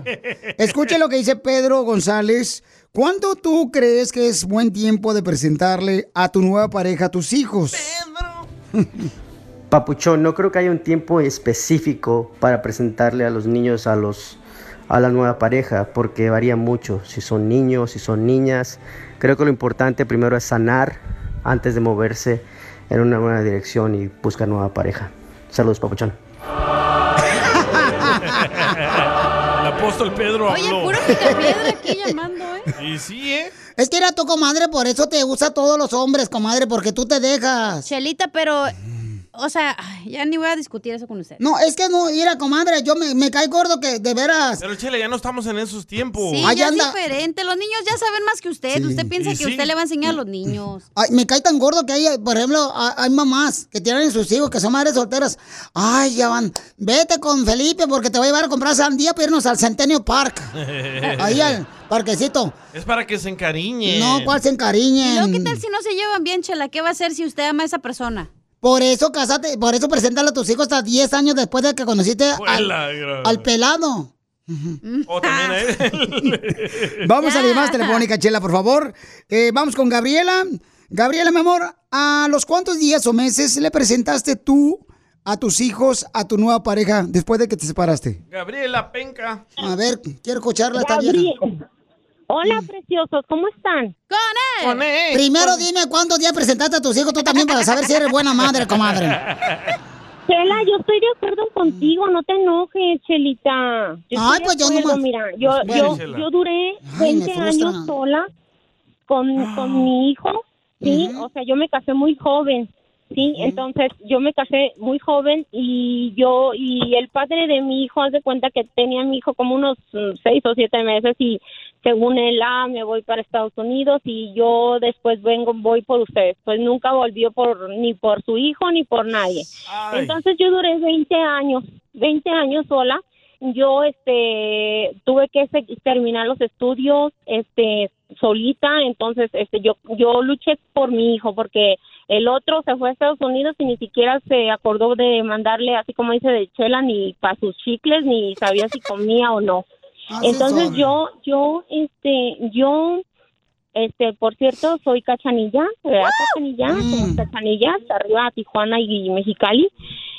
*laughs* Escuche lo que dice Pedro González. ¿Cuánto tú crees que es buen tiempo de presentarle a tu nueva pareja a tus hijos? *laughs* Papuchón, no creo que haya un tiempo específico para presentarle a los niños a los a la nueva pareja, porque varía mucho, si son niños, si son niñas. Creo que lo importante primero es sanar antes de moverse en una nueva dirección y buscar nueva pareja. Saludos, Papuchón. *laughs* Apóstol Pedro Oye, habló. puro picapiedra aquí llamando, ¿eh? *laughs* Y sí, ¿eh? Es que era tu comadre, por eso te usa a todos los hombres, comadre, porque tú te dejas. Chelita, pero, o sea, ay, ya ni voy a discutir eso con usted. No, es que no, mira, comadre, yo me, me cae gordo que de veras. Pero Chele, ya no estamos en esos tiempos. Sí, ya es diferente. Los niños ya saben más que usted. Usted piensa Y que sí. usted le va a enseñar a los niños. *clears throat* Ay, me cae tan gordo que hay, por ejemplo, hay, hay mamás que tienen sus hijos que son madres solteras. Ay, ya van, vete con Felipe porque te voy a llevar a comprar sandía para irnos al Centennial Park. *laughs* Ahí al parquecito. Es para que se encariñe. No, ¿cuál se ¿Y encariñen? luego qué tal si no se llevan bien, Chela? ¿Qué va a hacer si usted ama a esa persona? Por eso casate, por eso preséntalo a tus hijos hasta 10 años después de que conociste al, pelado. O también a él. *laughs* Vamos a la llamada telefónica, Chela, por favor. Eh, vamos con Gabriela. Gabriela, mi amor, ¿a los cuántos días o meses le presentaste tú a tus hijos a tu nueva pareja después de que te separaste? Gabriela Penca. A ver, quiero escucharla. Gabriel. Hola, preciosos, ¿cómo están? ¡Con Con él. Primero dime cuántos días presentaste a tus hijos tú también para saber si eres buena madre, comadre. *laughs* Chela, yo estoy de acuerdo contigo, no te enojes, Chelita. Yo Ay, pues yo nomás- Mira, yo, Bueno, yo, yo duré Ay, me 20 frustran. años sola con, con mi hijo, ¿sí? O sea, yo me casé muy joven, ¿sí? Entonces, yo me casé muy joven y yo, y el padre de mi hijo, haz de cuenta que tenía a mi hijo como unos mm, seis o siete meses y según él, ah, me voy para Estados Unidos y yo después vengo, voy por ustedes. Pues nunca volvió por, ni por su hijo ni por nadie. Ay. Entonces yo duré 20 años, 20 años sola. Yo este tuve que terminar los estudios este solita, entonces este yo yo luché por mi hijo porque el otro se fue a Estados Unidos y ni siquiera se acordó de mandarle así como dice de chela ni para sus chicles ni sabía si comía o no. Así Entonces yo yo este yo este, por cierto, soy cachanilla, ¿verdad? Cachanilla, somos cachanillas, arriba Tijuana y Mexicali.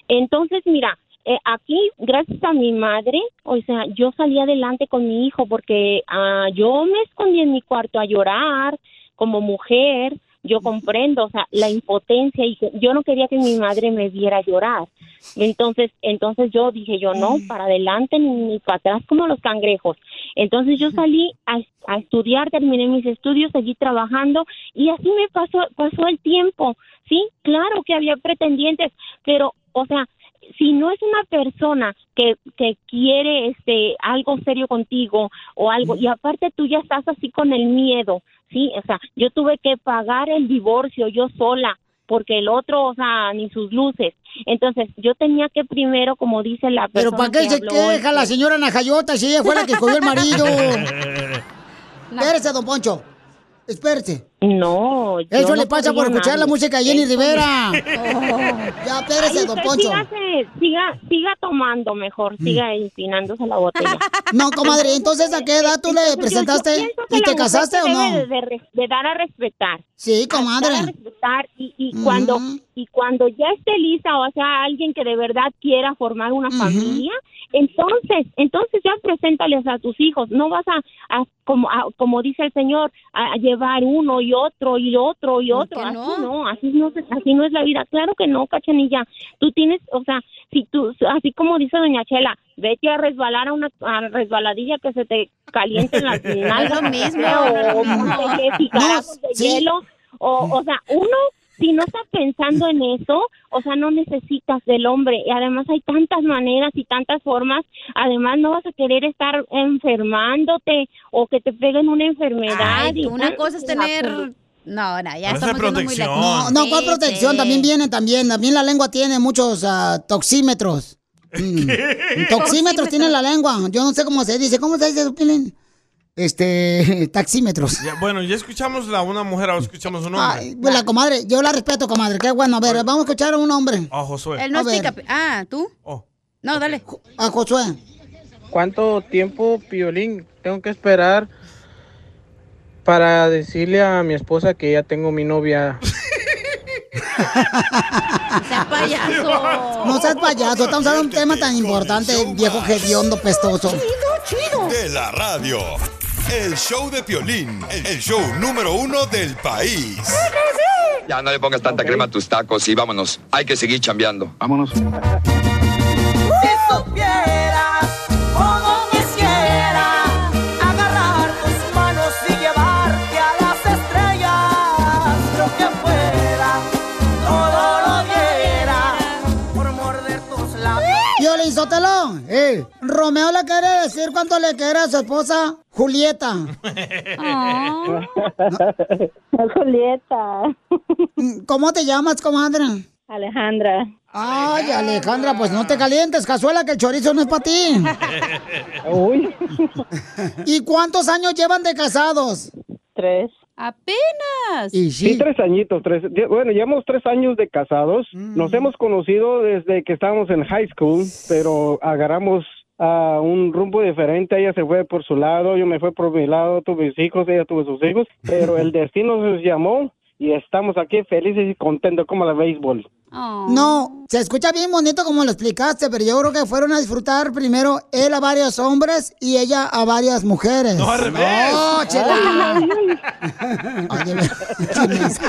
Entonces, mira, eh, aquí, gracias a mi madre, o sea, yo salí adelante con mi hijo porque ah, yo me escondí en mi cuarto a llorar como mujer, yo comprendo, o sea, la impotencia y que yo no quería que mi madre me viera llorar. Entonces, entonces yo dije yo no, para adelante ni, ni para atrás como los cangrejos. Entonces yo salí a, a estudiar, terminé mis estudios, seguí trabajando y así me pasó pasó el tiempo. Sí, claro que había pretendientes, pero o sea, si no es una persona que, que quiere este algo serio contigo o algo y aparte tú ya estás así con el miedo, sí, o sea, yo tuve que pagar el divorcio yo sola porque el otro, o sea, ni sus luces. Entonces, yo tenía que primero, como dice la Pero persona ¿para qué que se queja este, la señora Najayota si ella fue la que escogió el marido? *laughs* Espérese, don Poncho. Espérese. No, Eso no le pasa por escuchar la música de Jenny Eso- Rivera. Oh. Ya, espérese, don Poncho. sígase- siga, siga tomando mejor, siga empinándose la botella. *laughs* No, comadre, entonces, ¿a qué edad tú le Entonces, presentaste yo y te casaste o no? De, de de dar a respetar. Sí, comadre. dar a respetar y, y cuando y cuando ya esté lista, o sea, alguien que de verdad quiera formar una familia, entonces, entonces ya preséntales a tus hijos. No vas a, a- como a- como dice el señor, a, a llevar uno y otro y otro y ¿Por otro. Así no? no, así no, así no es la vida. Claro que no, cachanilla. Tú tienes, o sea, si tú, así como dice doña Chela, vete a resbalar a una a resbaladilla que se te calienten las *laughs* nalgas lo mismo. o que cigarros de sí. hielo o, o sea, uno si no está pensando en eso, o sea, no necesitas del hombre. Y además hay tantas maneras y tantas formas. Además, no vas a querer estar enfermándote o que te peguen una enfermedad. Ay, y una cosa es tener... No, no, ya estamos muy protección. lejos. No, no, ¿cuál Sí, protección? sí. También viene, también. También la lengua tiene muchos ah, toxímetros. *laughs* Mm. Toxímetros tiene la lengua. Yo no sé cómo se dice. ¿Cómo se dice, Pilín? Este, *laughs* taxímetros. Ya, bueno, ya escuchamos a una mujer, ahora escuchamos a un hombre. Ay, pues la comadre, yo la respeto, comadre. Qué bueno. A ver, vamos a escuchar a un hombre. A Josué. Él no A es ver. pica... Ah, ¿tú? Oh. No, dale. A Josué. ¿Cuánto tiempo, Piolín, tengo que esperar para decirle a mi esposa que ya tengo mi novia? *laughs* Sea payaso. No seas payaso. Estamos hablando de un tema tan importante, viejo hediondo pestoso. De la radio. El show de Piolín, el show número uno del país. Ya no le pongas tanta crema a tus tacos y vámonos. Hay que seguir chambeando. Vámonos. Sotelo, eh, Romeo le quiere decir cuánto le quiere a su esposa Julieta. *laughs* Julieta. ¿Cómo te llamas, comadre? Alejandra. Ay, Alejandra, pues no te calientes, cazuela, que el chorizo no es para ti. *laughs* Uy. *laughs* ¿Y cuántos años llevan de casados? Tres. Apenas. Y Sí, tres añitos, tres. Bueno, llevamos tres años de casados. Nos hemos conocido desde que estábamos en high school, pero agarramos a un rumbo diferente. Ella se fue por su lado, yo me fui por mi lado, tuve mis hijos, ella tuvo sus hijos, pero el *laughs* destino nos llamó y estamos aquí felices y contentos como la béisbol. No, se escucha bien bonito como lo explicaste, pero yo creo que fueron a disfrutar primero él a varios hombres y ella a varias mujeres. No, al revés. No, chela. *laughs* Mensa.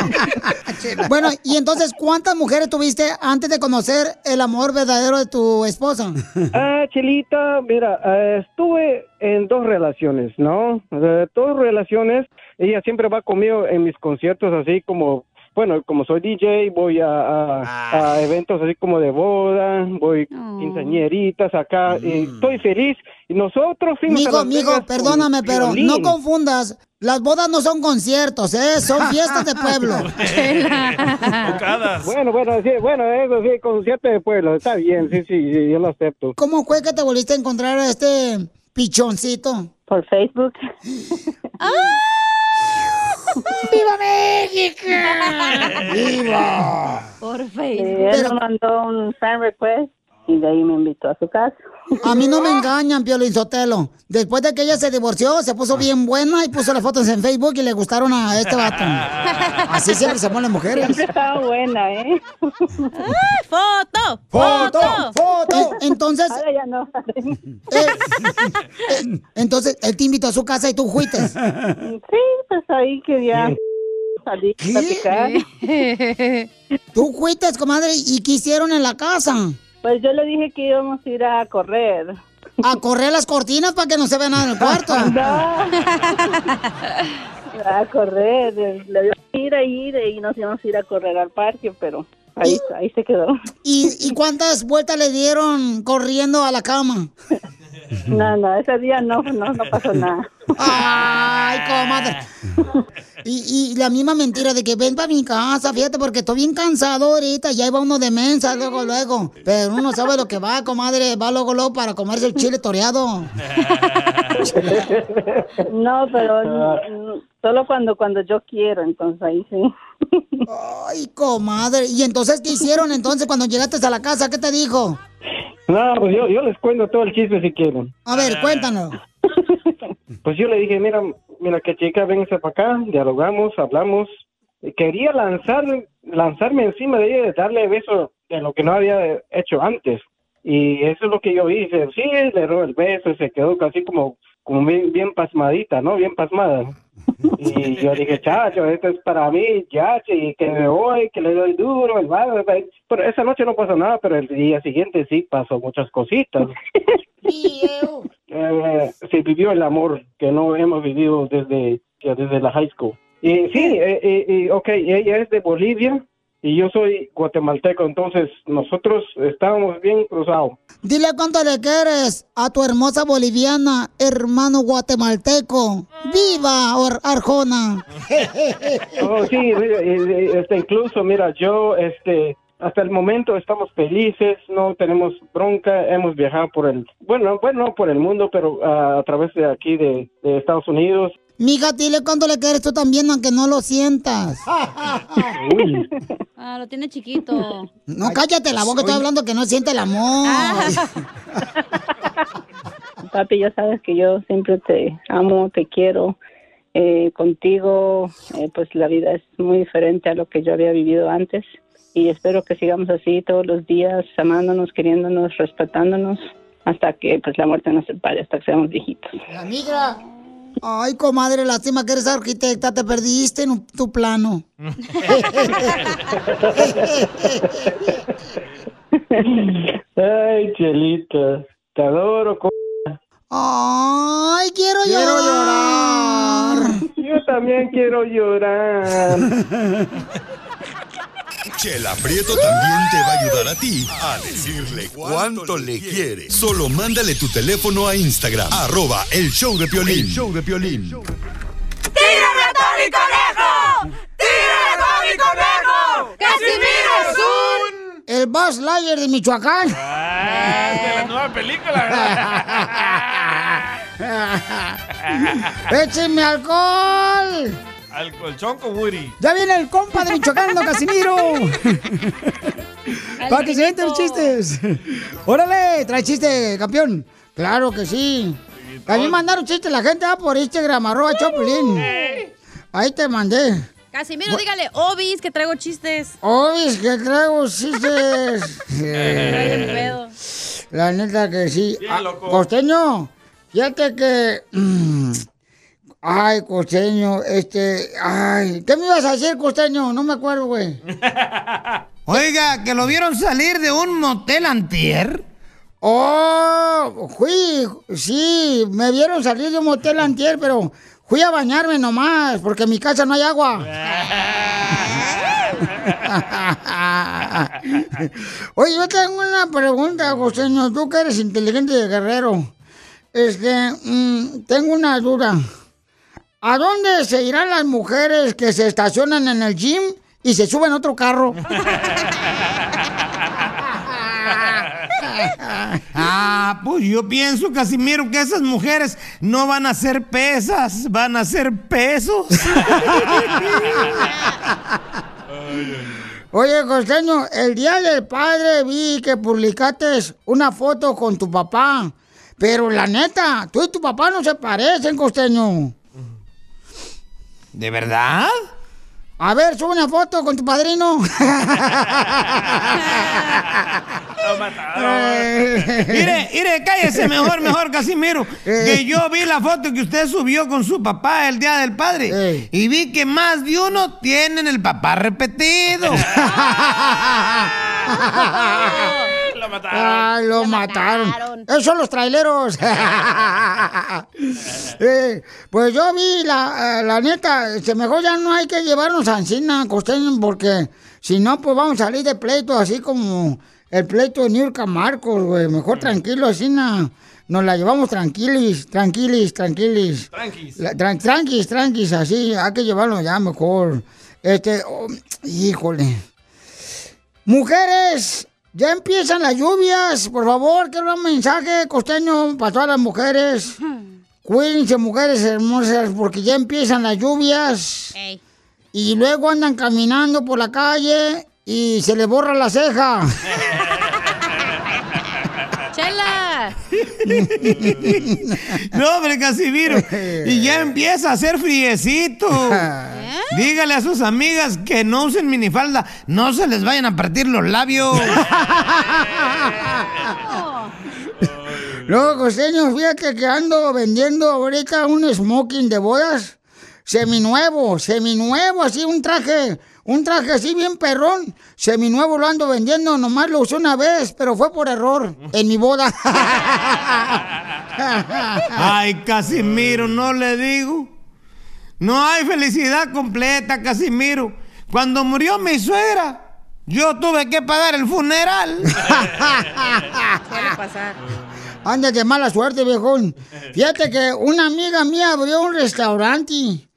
bueno, y entonces, ¿cuántas mujeres tuviste antes de conocer el amor verdadero de tu esposa? Ah, Chelita, mira, eh, estuve en dos relaciones, ¿no? Eh, dos relaciones. Ella siempre va conmigo en mis conciertos, así como, bueno, como soy DJ, voy a, a- a eventos así como de boda, voy quinceañeritas acá, y estoy feliz. Y nosotros fuimos Migo, Las migo, Vegas con perdóname, pero no confundas. Las bodas no son conciertos, ¿eh? Son fiestas de pueblo. *laughs* Bueno, bueno, sí, bueno, eso sí, concierto de pueblo, está bien, sí, sí, sí, yo lo acepto. ¿Cómo fue que te volviste a encontrar a este pichoncito? Por Facebook. *laughs* ¡Viva México! *laughs* ¡Viva! Por Sí, Facebook. él me mandó un friend request y de ahí me invitó a su casa. A mí no me *laughs* engañan, Piolín Sotelo. Después de que ella se divorció, se puso bien buena y puso las fotos en Facebook y le gustaron a este vato. *laughs* Así siempre se ponen las mujeres. Siempre estaba buena, ¿eh? ¡Foto! ¡Foto! ¡Foto! Entonces, Ahora ya no. *laughs* eh, entonces, él te invitó a su casa y tú fuiste. Sí, pues ahí quería salir a platicar. Tú fuiste, comadre, ¿y qué hicieron en la casa? Pues yo le dije que íbamos a ir a correr. A correr las cortinas para que no se vea nada en el cuarto. *laughs* *laughs* A correr. Le dio a ir a ir y nos íbamos a ir a correr al parque, pero ahí, ahí se quedó. ¿Y, ¿Y cuántas vueltas le dieron corriendo a la cama? No, no, ese día no, no, no pasó nada. Ay, comadre. Y, y la misma mentira de que ven para mi casa, fíjate, porque estoy bien cansado ahorita, ya iba uno de mensa, luego, luego. Pero uno sabe lo que va, comadre, va luego, luego para comerse el chile toreado. *laughs* *laughs* No, pero mm, solo cuando cuando yo quiero, entonces ahí sí. Ay, comadre. ¿Y entonces qué hicieron entonces cuando llegaste a la casa? ¿Qué te dijo? No, pues yo, yo les cuento todo el chisme si quieren. A ver, cuéntanos. Pues yo le dije, mira, mira que chica, véngase para acá, dialogamos, hablamos. Quería lanzar, lanzarme encima de ella y darle beso de lo que no había hecho antes. Y eso es lo que yo hice. Sí, le dio el beso y se quedó casi como, como bien, bien pasmadita, ¿no? Bien pasmada. Y yo dije, chacho, esto es para mí, ya, y que me voy, que le doy duro, el barro. Pero esa noche no pasó nada, pero el día siguiente sí pasó muchas cositas. Eh, se vivió el amor que no hemos vivido desde, desde la high school. Y sí, eh, eh, eh, ok, ella es de Bolivia y yo soy guatemalteco, entonces nosotros estábamos bien cruzados. Dile cuánto le quieres a tu hermosa boliviana, hermano guatemalteco. ¡Viva Arjona! *laughs* Oh, sí, eh, eh, este, incluso, mira, yo, este, hasta el momento estamos felices, no tenemos bronca, hemos viajado por el, bueno, bueno, no por el mundo, pero ah, a través de aquí de, de Estados Unidos. Mija, dile cuánto le quieres tú también, aunque no lo sientas. Ah, lo tiene chiquito. No, cállate la boca, estoy hablando que no siente el amor. *laughs* Papi, ya sabes que yo siempre te amo, te quiero. Eh, contigo, eh, pues la vida es muy diferente a lo que yo había vivido antes. Y espero que sigamos así todos los días, amándonos, queriéndonos, respetándonos, hasta que pues la muerte nos separe, hasta que seamos viejitos. La migra. Ay, comadre, lástima que eres arquitecta, te perdiste en un- tu plano. Ay, Chelita, te adoro. co- Ay, quiero, llorar. Yo también quiero llorar. *laughs* Chela Prieto también te va a ayudar a ti a decirle cuánto le quiere. Solo mándale tu teléfono a Instagram, arroba el show de Piolín. El show de Piolín. ¡Tírame a Tony Conejo! ¡Tírame a Tony Conejo! ¡Casimiro es un... El Buzz Lightyear de Michoacán. Ah, es de la nueva película. *laughs* ¡Échenme alcohol! Al colchón con Woody. Ya viene el compa de Michoacán, don Casimiro. *laughs* Para que se venten los chistes. Órale, trae chiste, campeón. Claro que sí. También mandaron chistes la gente ah, por Instagram, arroba Choplin. Ahí te mandé. Casimiro, dígale, Obis, que traigo chistes. Obis, que traigo chistes. *laughs* La neta que sí. Bien, Ah, loco. costeño, fíjate que. Ay, costeño, este. Ay, ¿qué me ibas a decir, costeño? No me acuerdo, güey. *laughs* Oiga, que lo vieron salir de un motel antier. Oh, fui, sí, me vieron salir de un motel *laughs* antier, pero fui a bañarme nomás, porque en mi casa no hay agua. *laughs* Oye, yo tengo una pregunta, costeño, tú que eres inteligente de guerrero. Este, mm, tengo una duda. ¿A dónde se irán las mujeres que se estacionan en el gym y se suben a otro carro? *laughs* Ah, pues yo pienso, Casimiro, que esas mujeres no van a ser pesas, van a ser pesos. *laughs* Oye, Costeño, el día del padre vi que publicaste una foto con tu papá. Pero la neta, tú y tu papá no se parecen, Costeño. ¿De verdad? A ver, sube una foto con tu padrino. *laughs* Mire, mire, cállese mejor, *laughs* mejor, Casimiro. Que yo vi la foto que usted subió con su papá el día del padre. Y vi que más de uno tienen el papá repetido. *laughs* Lo mataron. Ay, lo, mataron. Esos son los traileros. *laughs* *laughs* Eh, pues yo vi la, eh, la neta, este, mejor ya no hay que llevarnos a Encina, Costeño, porque si no, pues vamos a salir de pleito, así como el pleito de Niurka Marcos, güey. Mejor tranquilo, Encina. Nos la llevamos tranquilis, tranquilis, tranquilis. Tranquis. La- tran- tranquis, tranquis, así, hay que llevarlo ya mejor. Este, oh, híjole. Mujeres, ya empiezan las lluvias. Por favor, quiero un mensaje costeño para todas las mujeres. *laughs* Cuídense, mujeres hermosas, porque ya empiezan las lluvias. Y luego andan caminando por la calle y se les borra la ceja. *laughs* ¡Chela! *laughs* No, hombre, Casimiro. Y ya empieza a hacer friecito. *laughs* Dígale a sus amigas que no usen minifalda. No se les vayan a partir los labios. *laughs* No, costeño, fíjate que ando vendiendo ahorita un smoking de bodas. Seminuevo, seminuevo, así un traje, un traje así bien perrón. Seminuevo lo ando vendiendo, nomás lo usé una vez, pero fue por error en mi boda. *laughs* Ay, Casimiro, no le digo. No hay felicidad completa, Casimiro. Cuando murió mi suegra, yo tuve que pagar el funeral. *laughs* Suele pasar. Anda de mala suerte, viejón. Fíjate que una amiga mía abrió un restaurante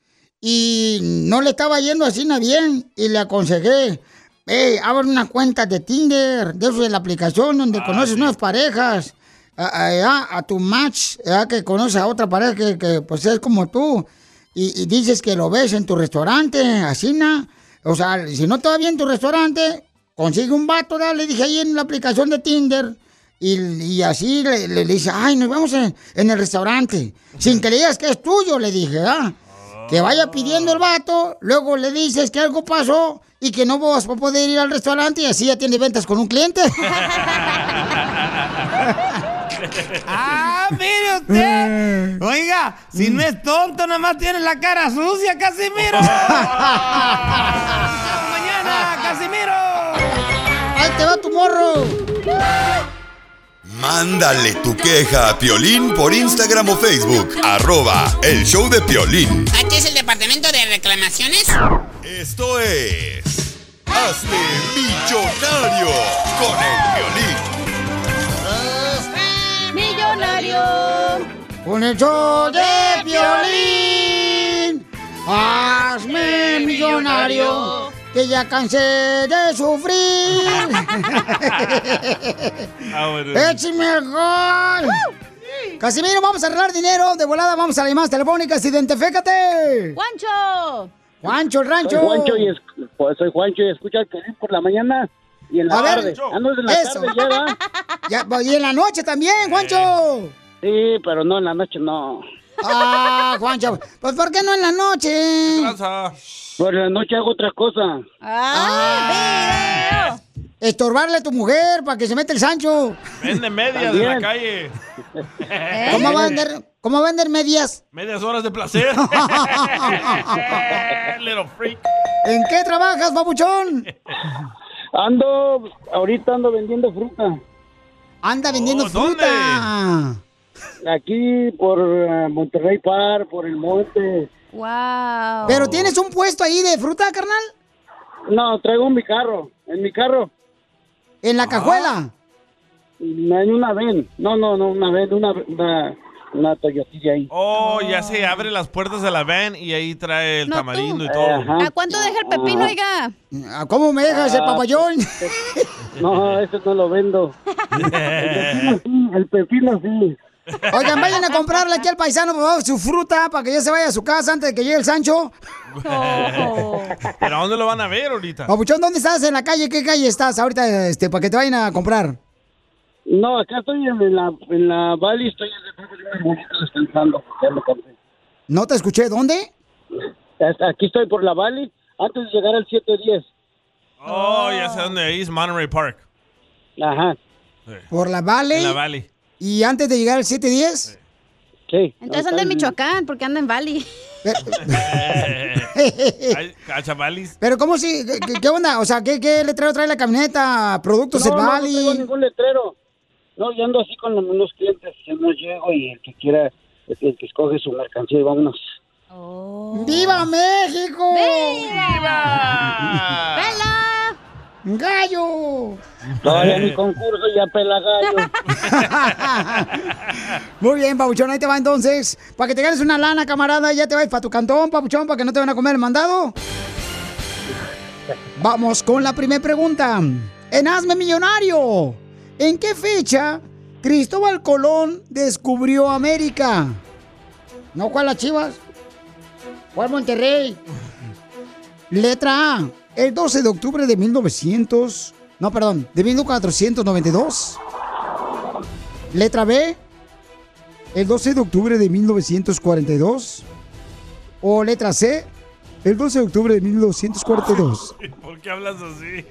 y no le estaba yendo así nada bien y le aconsejé, hey, abre una cuenta de Tinder, de eso de la aplicación donde conoces nuevas parejas, a, a- a tu match, a que conoces a otra pareja que, que, pues es como tú y, y dices que lo ves en tu restaurante, así na. O sea, si no te va bien tu restaurante, consigue un vato, le dije ahí en la aplicación de Tinder. Y, y así le, le- le dice, ay, nos vemos en, en el restaurante. Sin que le digas que es tuyo, le dije, ¿ah? Que vaya pidiendo el vato, luego le dices que algo pasó y que no vas a poder ir al restaurante y así ya tiene ventas con un cliente. *laughs* ah, mire usted. Oiga, si no es tonto, nada más tiene la cara sucia, Casimiro. *laughs* mañana, Casimiro. ¡Ahí te va tu morro! Mándale tu queja a Piolín por Instagram o Facebook, arroba el show de Piolín. ¿Aquí es el departamento de reclamaciones? Esto es... Hazte millonario con el violín. Millonario. Con el show de violín. Hazme millonario. Que ya cansé de sufrir. *laughs* Ah. ¡Échame el gol! Casimiro, vamos a arreglar dinero. De volada vamos a las llamadas telefónicas. Identifícate. ¡Juancho! Juancho, el rancho. Soy Juancho y, es- pues, soy Juancho y escucho al Piolín por la mañana y en la A ver, tarde. Ando en la eso. tarde ya, ¿verdad? *laughs* Ya, y en la noche también, Juancho. Sí, pero no en la noche no. Ah, Juancho. Pues ¿por qué no en la noche? Por la noche hago otra cosa. Ah, Estorbarle a tu mujer para que se mete el Sancho. Vende medias en la calle. *laughs* ¿Cómo va a vender, cómo va a vender medias? Medias horas de placer. *laughs* *laughs* Little freak. ¿En qué trabajas, papuchón? Ando, ahorita ando vendiendo fruta. Anda vendiendo fruta. Aquí por eh, Monterrey Park, por el monte. Wow. ¿Pero tienes un puesto ahí de fruta, carnal? No, traigo mi carro, en mi carro. ¿En la cajuela? En una ven. No, no, no, una ven, una, una, una Toyotilla ahí. Oh, ya se abre las puertas de la van y ahí trae el No, tú. tamarindo y todo. ¿A cuánto deja el pepino, oiga? Ah, ¿Cómo me dejas el Ah, papayón? No, ese no lo vendo. *laughs* El pepino sí, el pepino sí. Oigan, vayan a comprarle aquí al paisano por favor, su fruta para que ya se vaya a su casa antes de que llegue el Sancho. ¿Pero a dónde lo van a ver ahorita? Papuchón, ¿dónde estás? ¿En la calle? ¿Qué calle estás ahorita este, para que te vayan a comprar? No, acá estoy en la, en la Valley, estoy un arbolito descansando. Ya me. No te escuché, ¿dónde? Aquí estoy por la Valley, antes de llegar al 710. Oh, ya sé dónde ahí es Monterey Park. Ajá. Por la Valley. En la Valley. ¿Y antes de llegar al 710? Sí. Entonces anda en Michoacán, porque anda en Bali. *laughs* *laughs* Cachavalis. Pero ¿cómo si? ¿Qué, qué onda? O sea, ¿qué, ¿qué letrero trae la camioneta? ¿Productos no, El no, no Bali? tengo ningún letrero. No, yo ando así con unos clientes, yo no llego y el que quiera, el que, escoge su mercancía y vámonos. ¡Viva México! ¡Viva! ¡Vela! ¡Gallo! Todavía *laughs* mi concurso ya pela gallo. *laughs* Muy bien, Papuchón, ahí te va entonces. Para que te ganes una lana, camarada, y ya te vas para tu cantón, Papuchón, para que no te van a comer el mandado. Vamos con la primera pregunta. En Hazme Millonario, ¿en qué fecha Cristóbal Colón descubrió América? ¿No cuál las chivas? ¿Cuál Monterrey? Letra A, el 12 de octubre de 1900. No, perdón, de 1492. Letra B, el 12 de octubre de 1942. O letra C, el 12 de octubre de 1942. *laughs* ¿Por qué hablas así?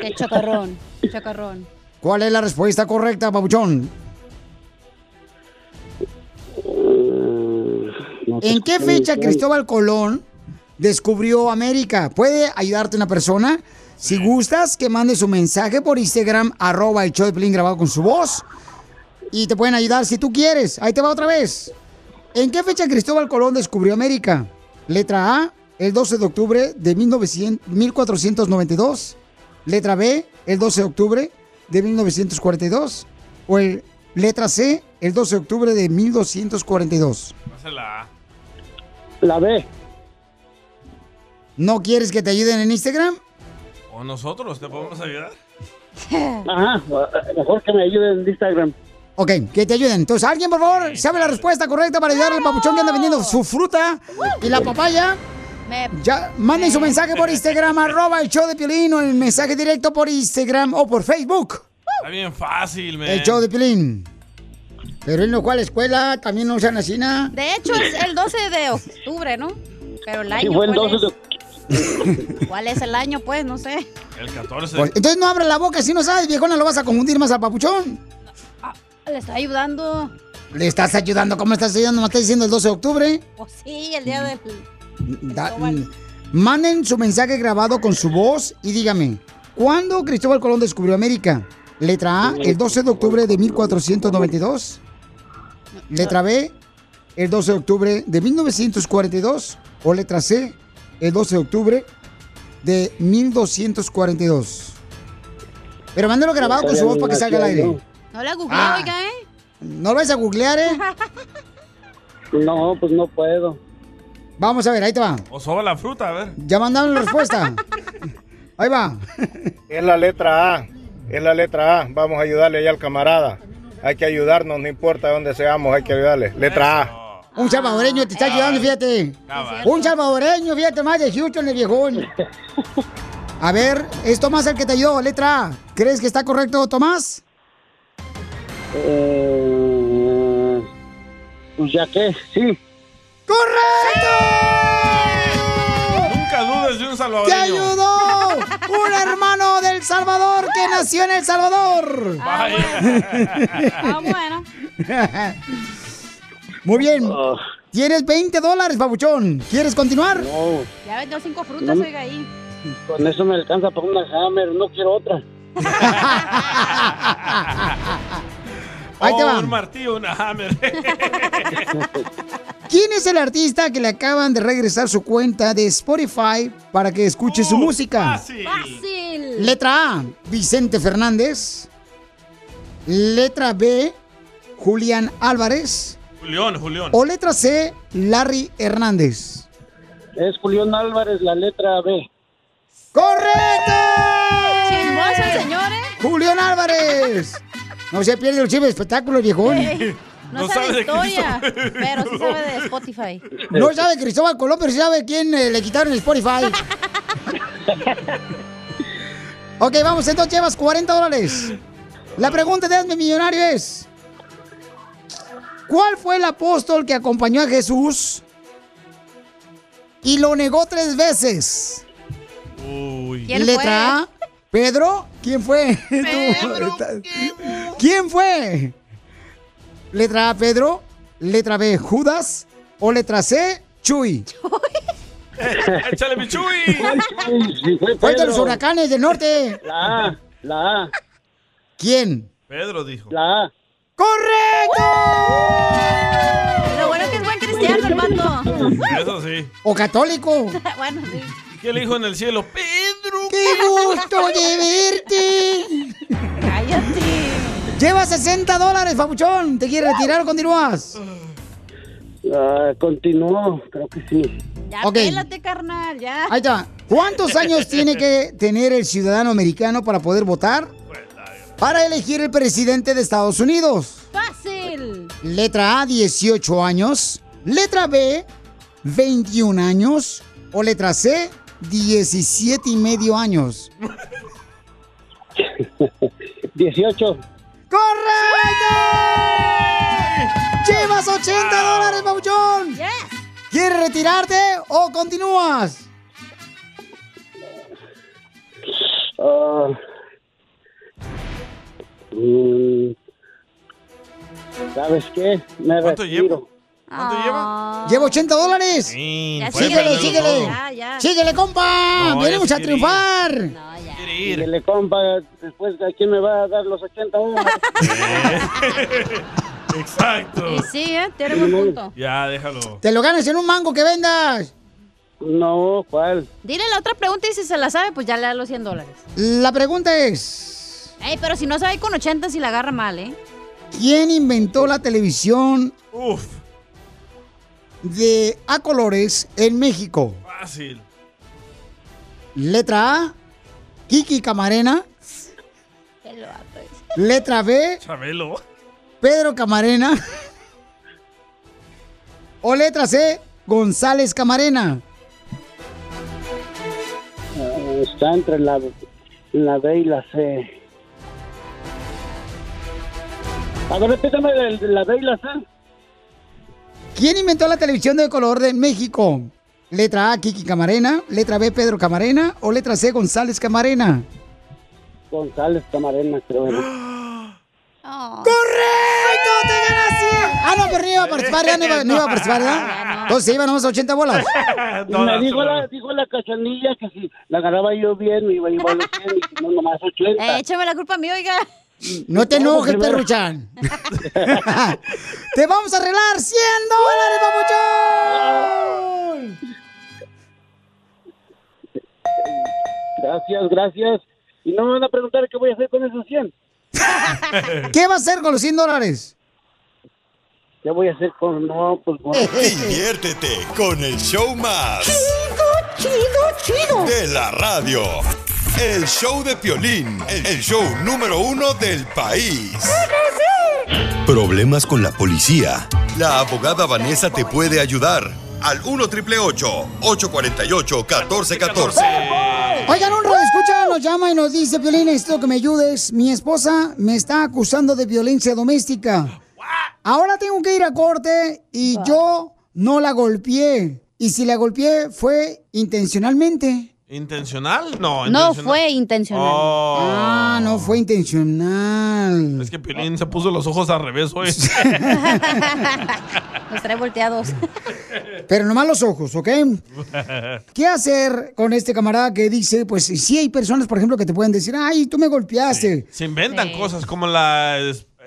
Qué chacarrón, chacarrón. ¿Cuál es la respuesta correcta, Pabuchón? ¿En qué fecha Cristóbal Colón descubrió América? ¿Puede ayudarte una persona? Si gustas, que mande su mensaje por Instagram, arroba el show de Pelín grabado con su voz. Y te pueden ayudar si tú quieres. Ahí te va otra vez. ¿En qué fecha Cristóbal Colón descubrió América? Letra A, el 12 de octubre de 1900 1492. Letra B, el 12 de octubre de 1942. O el letra C, el 12 de octubre de 1242. Pásala. La B. ¿No quieres que te ayuden en Instagram? ¿O nosotros te podemos ayudar? *laughs* Ajá, mejor que me ayuden en Instagram. Ok, que te ayuden. Entonces, alguien, por favor, sabe la respuesta correcta para ayudarle al papuchón que anda vendiendo su fruta y la papaya. Ya, manden su mensaje por Instagram, *laughs* arroba el show de Piolín, o el mensaje directo por Instagram o por Facebook, Está bien fácil, man. el show de Piolín. Pero en lo cual escuela también no usan así nada. De hecho, es el 12 de octubre, ¿no? Pero el año. Sí, fue el ¿cuál 12 es? *laughs* ¿Cuál es el año, pues? No sé. El 14. Pues, entonces no abra la boca, si no sabes, viejona, lo vas a confundir más al papuchón. Le está ayudando. Le estás ayudando, ¿cómo estás ayudando? ¿Me estás diciendo el 12 de octubre? Pues sí, el día del. Da- mm, manden su mensaje grabado con su voz y dígame, ¿cuándo Cristóbal Colón descubrió América? Letra A, el 12 de octubre de 1492. Letra B, el 12 de octubre de 1942. O letra C, el 12 de octubre de 1242. Pero mándalo grabado con su voz para que salga al aire. No la googleo, Ah. oiga, ¿eh? No lo vas a googlear, ¿eh? *laughs* No, pues no puedo. Vamos a ver, ahí te va. O soba la fruta, a ver. Ya mandaron la respuesta. *laughs* Ahí va. Es la letra A. Es la letra A. Vamos a ayudarle allá al camarada. Hay que ayudarnos, no importa dónde seamos, hay que ayudarle. Letra A. Un salvadoreño te está ayudando, fíjate. Un salvadoreño, fíjate, más de Houston, el viejón. *laughs* A ver, es Tomás el que te ayudó, letra A. ¿Crees que está correcto, Tomás? Eh, pues ya que, sí. ¡Correcto! Nunca dudes de un ¡Te salvadoreño. ayudó! Un hermano del Salvador que nació en El Salvador. Ah, bueno. *laughs* Muy bien. Tienes 20 dólares, babuchón. ¿Quieres continuar? No, Ya vendió cinco frutas, No. oiga, ahí. con eso me alcanza para una Hammer, no quiero otra. *laughs* Ahí te Oh, va. un martillo, una hammer. *laughs* ¿Quién es el artista que le acaban de regresar su cuenta de Spotify para que escuche su música? Fácil. Letra A, Vicente Fernández. Letra B, Julián Álvarez. Julián, Julián. O letra C, Larry Hernández. Es Julián Álvarez, la letra B. ¡Correcto! Chismoso el señor, ¿eh? Julián Álvarez. No se pierde los chismes de espectáculos, viejón. No, sabe de historia, pero sí sabe de Spotify. No sabe Cristóbal Colón, pero sí sabe quién eh, le quitaron el Spotify. *laughs* ok, vamos, entonces llevas 40 dólares. La pregunta de Hazme Millonario es: ¿Cuál fue el apóstol que acompañó a Jesús y lo negó tres veces? Uy. ¿Quién Letra A, Pedro. ¿Quién fue? *laughs* Pedro, ¿Quién fue? Letra A, Pedro. Letra B, Judas. O letra C, Chuy. *laughs* ¡Échale, mi Chuy! *laughs* Fue de los huracanes del norte. La A, la A, ¿Quién? Pedro dijo. la A. ¡Correcto! Lo bueno es que es buen cristiano el vato. Eso sí. O católico. *laughs* bueno, sí. ¿Qué le dijo en el cielo? Pedro. ¡Qué gusto de verte! Cállate. Lleva 60 dólares, papuchón. ¿Te quieres retirar o continúas? Ah, continuó, creo que sí. Ya Ok. pélate, carnal, ya. Ahí está. ¿Cuántos años tiene que tener el ciudadano americano para poder votar? Para elegir el presidente de Estados Unidos. Fácil. Letra A, 18 años. Letra B, 21 años. O letra C, 17 y medio años. *laughs* 18. ¡Correcto! ¡Llevas 80 dólares, Pabuchón! Yes. ¿Quieres retirarte o continúas? Ah, mm, ¿Sabes qué? Me ¿Cuánto retiro. llevo? ¿Cuánto lleva? Llevo 80 síguele, Sí, Ya síguele, síguele. Ya, ya. Síguele, compa. No, Venimos ya a quiere ir. triunfar. Quiere ir. Dile, compa, después, ¿a quién me va a dar los 80 dólares? *laughs* Exacto. Y sí, ¿eh? Tiene buen punto. Ya, déjalo. Te lo ganas en un mango que vendas. No, ¿cuál? Dile la otra pregunta y si se la sabe, pues ya le da los 100 dólares. La pregunta es: Ey, pero si no sabe con 80, si la agarra mal, ¿eh? ¿Quién inventó la televisión Uf, de a colores en México? fácil. Letra A, Kiki Camarena. Letra B, Chabelo. Pedro Camarena. O letra C, González Camarena. Ah, está entre la, la B y la C. A ver, repítame la B y la C. ¿Quién inventó la televisión de color de México? Letra A, Kiki Camarena. Letra B, Pedro Camarena. O letra C, González Camarena. González Camarena, creo. era. *gasps* Oh. ¡Correcto! ¡Te ganas 100! Ah, no, pero no iba a participar, ya no iba, no iba a participar, ¿verdad? Entonces se iban nomás 80 bolas. *laughs* Y me dijo la, dijo la cachanilla que si la agarraba yo bien, me iba a llevar los 100 y no, nomás 80. Eh, échame la culpa a mí, oiga. No te No, enojes, perruchan. *laughs* *laughs* ¡Te vamos a arreglar 100 dólares, papuchón! Gracias, gracias. Y no me van a preguntar qué voy a hacer con esos 100. *laughs* ¿Qué va a hacer con los 100 dólares? ¿Qué voy a hacer con.? No, pues. bueno. Diviértete con el show más. Chido, chido, chido. De la radio. El show de Piolín. El show número uno del país. Problemas con la policía. La abogada Vanessa te puede ayudar. Al 1 triple 848 1414. Oigan, un escucha, nos llama y nos dice, Violín, necesito que me ayudes. Mi esposa me está acusando de violencia doméstica. Ahora tengo que ir a corte y yo no la golpeé. Y si la golpeé fue intencionalmente. ¿Intencional? No, No intencional. fue intencional. Oh. Ah, no fue intencional. Es que Piolín se puso los ojos al revés hoy. *laughs* Los trae volteados. Pero nomás los ojos, ¿ok? ¿Qué hacer con este camarada que dice, pues si hay personas, por ejemplo, que te pueden decir, ay, tú me golpeaste? Se inventan cosas como la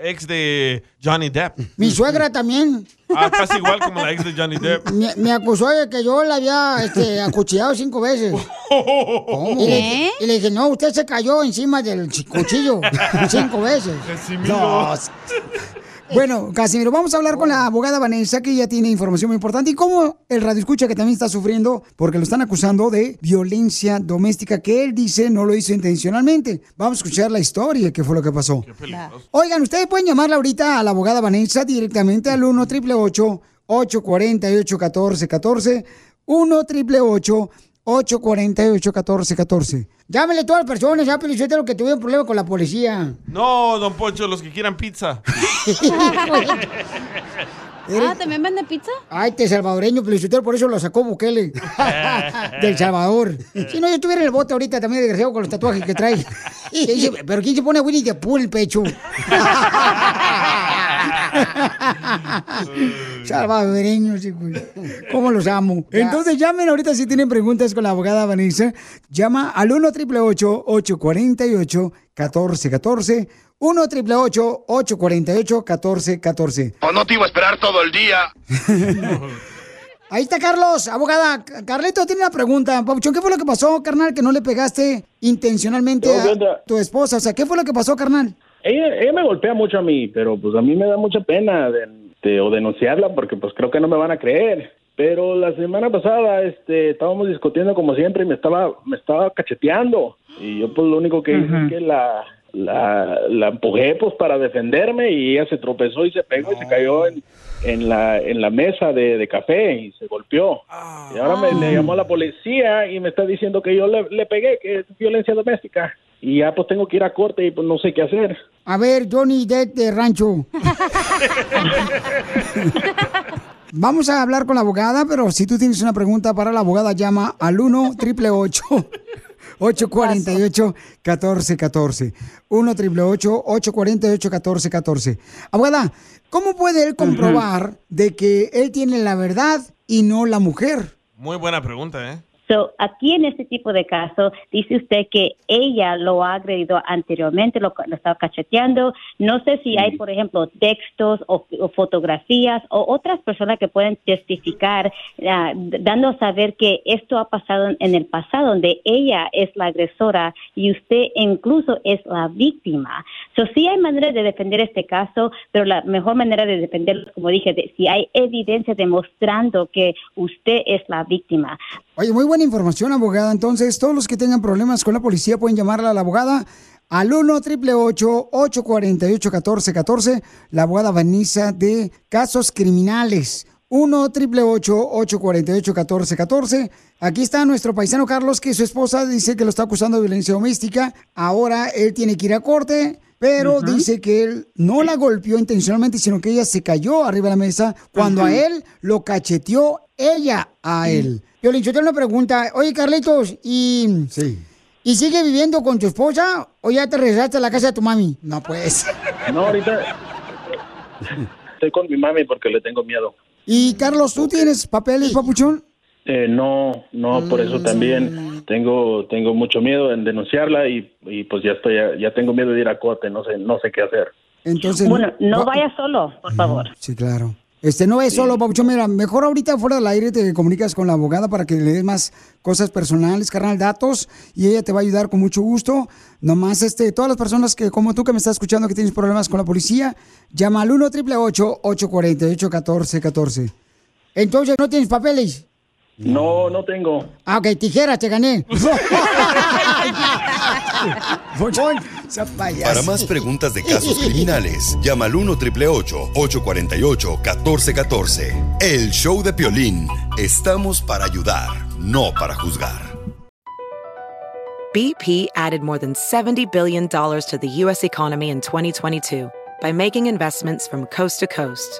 ex de Johnny Depp. Mi suegra también. Ah, casi igual como la ex de Johnny Depp. Me, me acusó de que yo la había este, acuchillado cinco veces. Y le, y le dije, no, usted se cayó encima del chi- cuchillo *laughs* cinco veces. No. Bueno, Casimiro, vamos a hablar con la abogada Vanessa, que ya tiene información muy importante. Y cómo el radio escucha que también está sufriendo, porque lo están acusando de violencia doméstica, que él dice no lo hizo intencionalmente. Vamos a escuchar la historia, qué fue lo que pasó. Oigan, ustedes pueden llamarla ahorita a la abogada Vanessa directamente al 1 888 848 1414 1 888 848-1414. Llámele a todas las personas, ya, lo que tuvieron problema con la policía. No, don Poncho, los que quieran pizza. *laughs* Ah, ¿también vende pizza? Ay, este salvadoreño, Felicitero, por eso lo sacó Bukele. *laughs* Del Salvador. Si no, yo estuviera en el bote ahorita también desgraciado con los tatuajes que trae. *laughs* Pero ¿quién se pone a Winnie the Pooh en el pecho? *laughs* Salvadoreños, hijo. ¿Cómo los amo? Entonces llamen ahorita si tienen preguntas con la abogada Vanessa. Llama al 1 888 848 1414 1 888 848 1414 O no te iba a esperar todo el día. *laughs* Ahí está Carlos, abogada. Carlito tiene una pregunta. ¿qué fue lo que pasó, carnal, que no le pegaste intencionalmente No, ¿qué a tu esposa? O sea, ¿qué fue lo que pasó, carnal? Ella, ella me golpea mucho a mí, pero pues a mí me da mucha pena de, de- o denunciarla porque pues creo que no me van a creer. Pero la semana pasada este, estábamos discutiendo como siempre y me estaba, me estaba cacheteando. Y yo pues lo único que hice es que la, la, la empujé pues para defenderme y ella se tropezó y se pegó y se cayó en, en, la, en la mesa de, de café y se golpeó. Y ahora me le llamó a la policía y me está diciendo que yo le, le pegué, que es violencia doméstica. Y ya pues tengo que ir a corte y pues no sé qué hacer. A ver, Johnny Depp de Rancho. *laughs* Vamos a hablar con la abogada, pero si tú tienes una pregunta para la abogada, llama al 1 888 848 1414 1 888 848 1414 Abogada, ¿cómo puede él comprobar de que él tiene la verdad y no la mujer? Muy buena pregunta, ¿eh? So, aquí en este tipo de caso, dice usted que ella lo ha agredido anteriormente, lo, lo estaba cacheteando. No sé si hay, por ejemplo, textos o, o fotografías o otras personas que pueden testificar, d- dando a saber que esto ha pasado en, en el pasado, donde ella es la agresora y usted incluso es la víctima. So, sí hay maneras de defender este caso, pero la mejor manera de defenderlo, como dije, de, si hay evidencia demostrando que usted es la víctima. Oye, muy buena información, abogada. Entonces, todos los que tengan problemas con la policía pueden llamarla a la abogada al 1 888 848 1414 la abogada Vanessa de casos criminales. 1 888 848 1414 Aquí está nuestro paisano Carlos, que su esposa dice que lo está acusando de violencia doméstica. Ahora él tiene que ir a corte, pero dice que él no la golpeó intencionalmente, sino que ella se cayó arriba de la mesa cuando a él lo cacheteó ella a él. Yo le tengo una pregunta. Oye, Carlitos, ¿y, ¿y sigue viviendo con tu esposa o ya te regresaste a la casa de tu mami? No, pues. No, ahorita *laughs* estoy con mi mami porque le tengo miedo. Y Carlos, ¿tú tienes papeles, papuchón? Eh, no, no, por eso también tengo tengo mucho miedo en denunciarla y, y pues ya estoy ya tengo miedo de ir a corte, no sé no sé qué hacer. Entonces. Bueno, no va- vaya solo, por favor. Sí, claro. Este, no es solo, Papuchón, mira, mejor ahorita fuera del aire te comunicas con la abogada para que le des más cosas personales, carnal, datos, y ella te va a ayudar con mucho gusto. Nomás, este, todas las personas que, como tú que me estás escuchando, que tienes problemas con la policía, llama al 1 888 848 1414 Entonces, ¿no tienes papeles? No, no tengo. Ah, ok, tijera, te gané. *laughs* Para más preguntas de casos criminales, llama al 1 848 1414 El show de Piolín. Estamos para ayudar, no para juzgar. BP added more than $70 billion to the U.S. economy in 2022 by making investments from coast to coast.